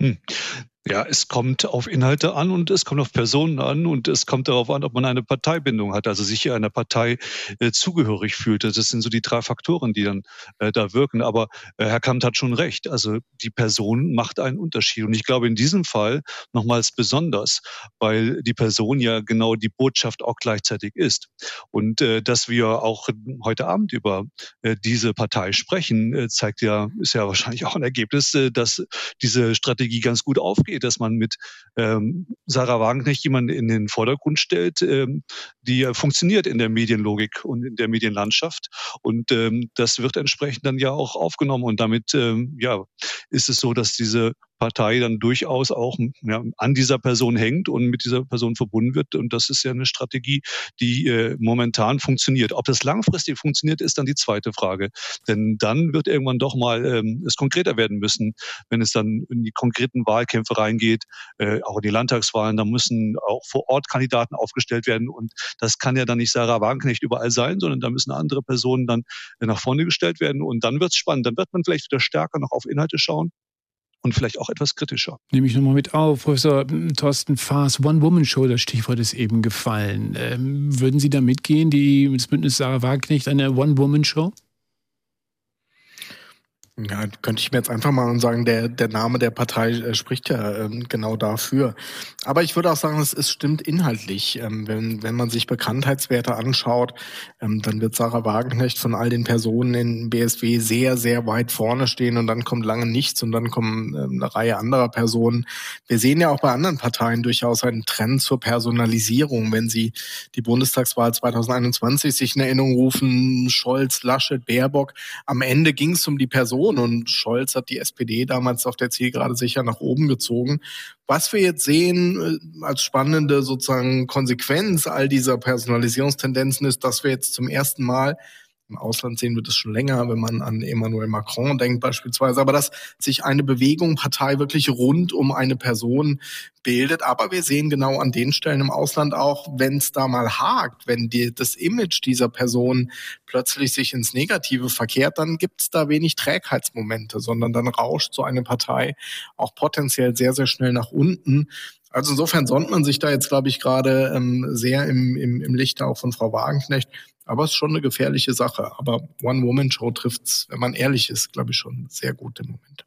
Hm. Ja, es kommt auf Inhalte an und es kommt auf Personen an und es kommt darauf an, ob man eine Parteibindung hat, also sich einer Partei äh, zugehörig fühlt. Das sind so die drei Faktoren, die dann äh, da wirken. Aber äh, Herr Kamp hat schon recht. Also die Person macht einen Unterschied. Und ich glaube in diesem Fall nochmals besonders, weil die Person ja genau die Botschaft auch gleichzeitig ist. Und äh, dass wir auch heute Abend über äh, diese Partei sprechen, äh, zeigt ja, ist ja wahrscheinlich auch ein Ergebnis, dass diese Strategie ganz gut aufgeht geht, dass man mit ähm, Sarah Wagenknecht jemanden in den Vordergrund stellt, ähm, die funktioniert in der Medienlogik und in der Medienlandschaft. Und ähm, das wird entsprechend dann ja auch aufgenommen. Und damit ähm, ja, ist es so, dass diese Partei dann durchaus auch ja, an dieser Person hängt und mit dieser Person verbunden wird. Und das ist ja eine Strategie, die äh, momentan funktioniert. Ob das langfristig funktioniert, ist dann die zweite Frage. Denn dann wird irgendwann doch mal ähm, es konkreter werden müssen, wenn es dann in die konkreten Wahlkämpfe reingeht, äh, auch in die Landtagswahlen. Da müssen auch vor Ort Kandidaten aufgestellt werden. Und das kann ja dann nicht Sarah Wagenknecht überall sein, sondern da müssen andere Personen dann äh, nach vorne gestellt werden. Und dann wird es spannend. Dann wird man vielleicht wieder stärker noch auf Inhalte schauen und vielleicht auch etwas kritischer. Nehme ich nochmal mit auf. Professor Thorsten Faas, One-Woman-Show, das Stichwort ist eben gefallen. Ähm, würden Sie da mitgehen, die, das Bündnis Sarah Wagenknecht, eine One-Woman-Show? Ja, könnte ich mir jetzt einfach mal sagen, der, der Name der Partei äh, spricht ja ähm, genau dafür. Aber ich würde auch sagen, es, es stimmt inhaltlich. Ähm, wenn, wenn man sich Bekanntheitswerte anschaut, ähm, dann wird Sarah Wagenknecht von all den Personen in BSW sehr, sehr weit vorne stehen und dann kommt lange nichts und dann kommen eine Reihe anderer Personen. Wir sehen ja auch bei anderen Parteien durchaus einen Trend zur Personalisierung. Wenn Sie die Bundestagswahl 2021 sich in Erinnerung rufen, Scholz, Laschet, Baerbock, am Ende ging es um die Person Union und Scholz hat die SPD damals auf der Zielgerade sicher nach oben gezogen. Was wir jetzt sehen äh, als spannende sozusagen Konsequenz all dieser Personalisierungstendenzen ist, dass wir jetzt zum ersten Mal im Ausland sehen wir das schon länger, wenn man an Emmanuel Macron denkt beispielsweise. Aber dass sich eine Bewegung, Partei wirklich rund um eine Person bildet. Aber wir sehen genau an den Stellen im Ausland auch, wenn es da mal hakt, wenn die, das Image dieser Person plötzlich sich ins Negative verkehrt, dann gibt es da wenig Trägheitsmomente, sondern dann rauscht so eine Partei auch potenziell sehr, sehr schnell nach unten. Also insofern sonnt man sich da jetzt, glaube ich, gerade ähm, sehr im, im, im Licht auch von Frau Wagenknecht. Aber es ist schon eine gefährliche Sache. Aber One-Woman-Show trifft's, wenn man ehrlich ist, glaube ich, schon sehr gut im Moment.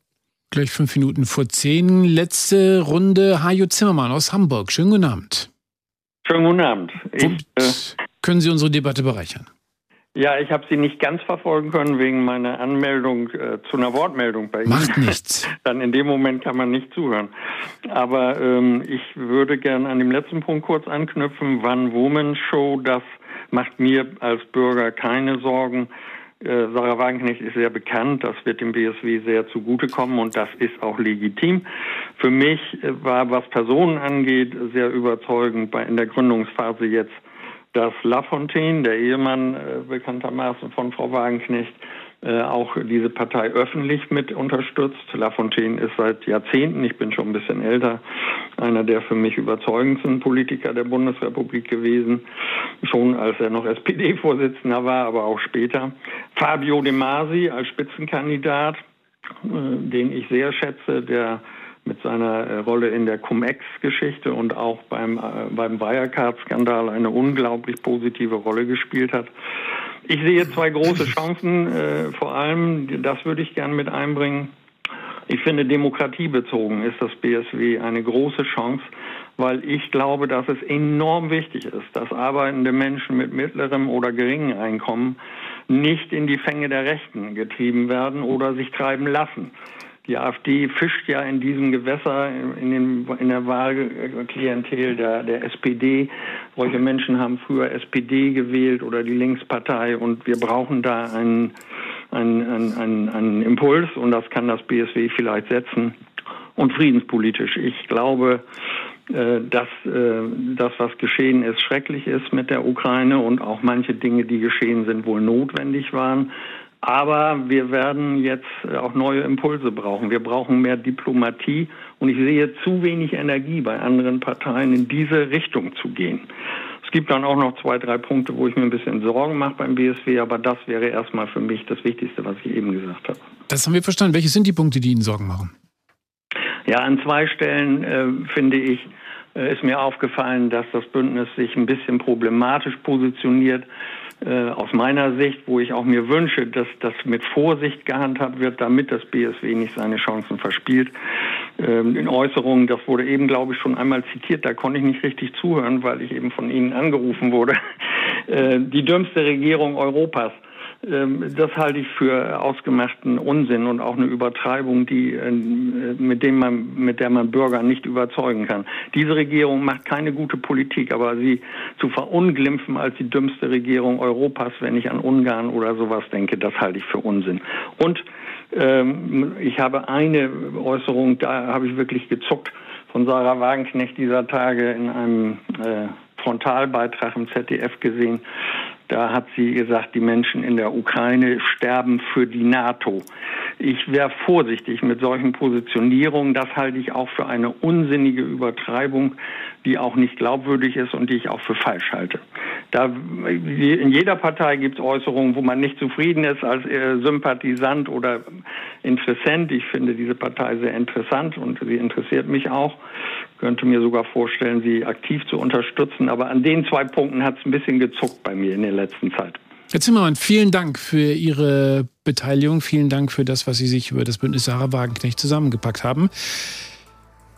Gleich fünf Minuten vor zehn. Letzte Runde. Hajo Zimmermann aus Hamburg. Schönen guten Abend. Schönen guten Abend. Ich, äh, können Sie unsere Debatte bereichern? Ja, ich habe Sie nicht ganz verfolgen können wegen meiner Anmeldung äh, zu einer Wortmeldung bei Ihnen. Macht nichts. Dann in dem Moment kann man nicht zuhören. Aber ähm, ich würde gerne an dem letzten Punkt kurz anknüpfen. One Woman Show, das macht mir als Bürger keine Sorgen. Äh, Sarah Wagenknecht ist sehr bekannt, das wird dem BSW sehr zugutekommen und das ist auch legitim. Für mich äh, war, was Personen angeht, sehr überzeugend bei, in der Gründungsphase jetzt dass Lafontaine, der Ehemann äh, bekanntermaßen von Frau Wagenknecht, äh, auch diese Partei öffentlich mit unterstützt. Lafontaine ist seit Jahrzehnten, ich bin schon ein bisschen älter, einer der für mich überzeugendsten Politiker der Bundesrepublik gewesen, schon als er noch SPD-Vorsitzender war, aber auch später. Fabio De Masi als Spitzenkandidat, äh, den ich sehr schätze, der mit seiner äh, Rolle in der Cum-Ex-Geschichte und auch beim, äh, beim Wirecard-Skandal eine unglaublich positive Rolle gespielt hat. Ich sehe zwei große Chancen, äh, vor allem, das würde ich gerne mit einbringen. Ich finde, demokratiebezogen ist das BSW eine große Chance, weil ich glaube, dass es enorm wichtig ist, dass arbeitende Menschen mit mittlerem oder geringem Einkommen nicht in die Fänge der Rechten getrieben werden oder sich treiben lassen. Die AfD fischt ja in diesem Gewässer in, den, in der Wahlklientel der, der SPD. Solche Menschen haben früher SPD gewählt oder die Linkspartei und wir brauchen da einen, einen, einen, einen Impuls und das kann das BSW vielleicht setzen. Und friedenspolitisch. Ich glaube, äh, dass äh, das, was geschehen ist, schrecklich ist mit der Ukraine und auch manche Dinge, die geschehen sind, wohl notwendig waren. Aber wir werden jetzt auch neue Impulse brauchen. Wir brauchen mehr Diplomatie und ich sehe zu wenig Energie bei anderen Parteien in diese Richtung zu gehen. Es gibt dann auch noch zwei, drei Punkte, wo ich mir ein bisschen Sorgen mache beim BSW, aber das wäre erstmal für mich das Wichtigste, was ich eben gesagt habe. Das haben wir verstanden. Welche sind die Punkte, die Ihnen Sorgen machen? Ja, an zwei Stellen äh, finde ich, äh, ist mir aufgefallen, dass das Bündnis sich ein bisschen problematisch positioniert äh, aus meiner Sicht, wo ich auch mir wünsche, dass das mit Vorsicht gehandhabt wird, damit das BSW nicht seine Chancen verspielt. Ähm, in Äußerungen, das wurde eben, glaube ich, schon einmal zitiert, da konnte ich nicht richtig zuhören, weil ich eben von Ihnen angerufen wurde. Äh, die dümmste Regierung Europas. Ähm, das halte ich für ausgemachten Unsinn und auch eine Übertreibung, die, äh, mit, dem man, mit der man Bürger nicht überzeugen kann. Diese Regierung macht keine gute Politik, aber sie zu verunglimpfen als die dümmste Regierung Europas, wenn ich an Ungarn oder sowas denke, das halte ich für Unsinn. Und ähm, ich habe eine Äußerung, da habe ich wirklich gezuckt, von Sarah Wagenknecht dieser Tage in einem äh, Frontalbeitrag im ZDF gesehen. Da hat sie gesagt, die Menschen in der Ukraine sterben für die NATO. Ich wäre vorsichtig mit solchen Positionierungen. Das halte ich auch für eine unsinnige Übertreibung, die auch nicht glaubwürdig ist und die ich auch für falsch halte. Da, in jeder Partei gibt es Äußerungen, wo man nicht zufrieden ist als äh, Sympathisant oder Interessent. Ich finde diese Partei sehr interessant und sie interessiert mich auch könnte mir sogar vorstellen, sie aktiv zu unterstützen. Aber an den zwei Punkten hat es ein bisschen gezuckt bei mir in der letzten Zeit. Herr Zimmermann, vielen Dank für Ihre Beteiligung. Vielen Dank für das, was Sie sich über das Bündnis Sarah Wagenknecht zusammengepackt haben.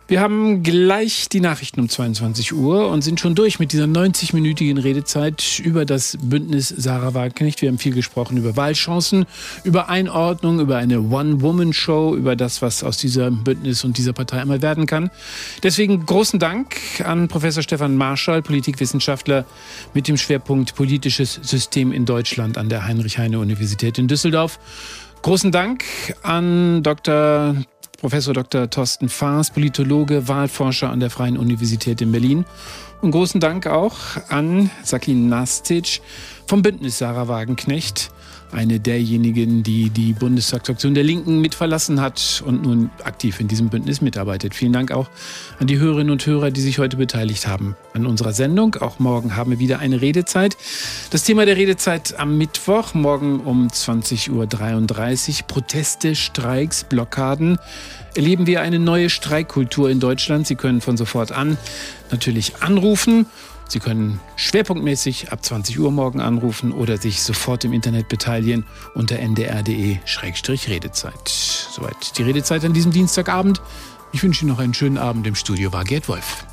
Wir haben gleich die Nachrichten um 22 Uhr und sind schon durch mit dieser 90-minütigen Redezeit über das Bündnis Sarah Wagenknecht. Wir haben viel gesprochen über Wahlchancen, über Einordnung, über eine One-Woman-Show, über das, was aus diesem Bündnis und dieser Partei einmal werden kann. Deswegen großen Dank an Professor Stefan Marschall, Politikwissenschaftler mit dem Schwerpunkt politisches System in Deutschland an der Heinrich-Heine-Universität in Düsseldorf. Großen Dank an Dr. Professor Dr. Thorsten Faas, Politologe, Wahlforscher an der Freien Universität in Berlin. Und großen Dank auch an Sakin Nastic vom Bündnis Sarah Wagenknecht, eine derjenigen, die die Bundestagsfraktion der Linken mit verlassen hat und nun aktiv in diesem Bündnis mitarbeitet. Vielen Dank auch an die Hörerinnen und Hörer, die sich heute beteiligt haben an unserer Sendung. Auch morgen haben wir wieder eine Redezeit. Das Thema der Redezeit am Mittwoch, morgen um 20.33 Uhr. Proteste, Streiks, Blockaden. Erleben wir eine neue Streikkultur in Deutschland? Sie können von sofort an natürlich anrufen Sie können schwerpunktmäßig ab 20 Uhr morgen anrufen oder sich sofort im Internet beteiligen unter ndr.de-redezeit. Soweit die Redezeit an diesem Dienstagabend. Ich wünsche Ihnen noch einen schönen Abend. Im Studio war Gerd Wolf.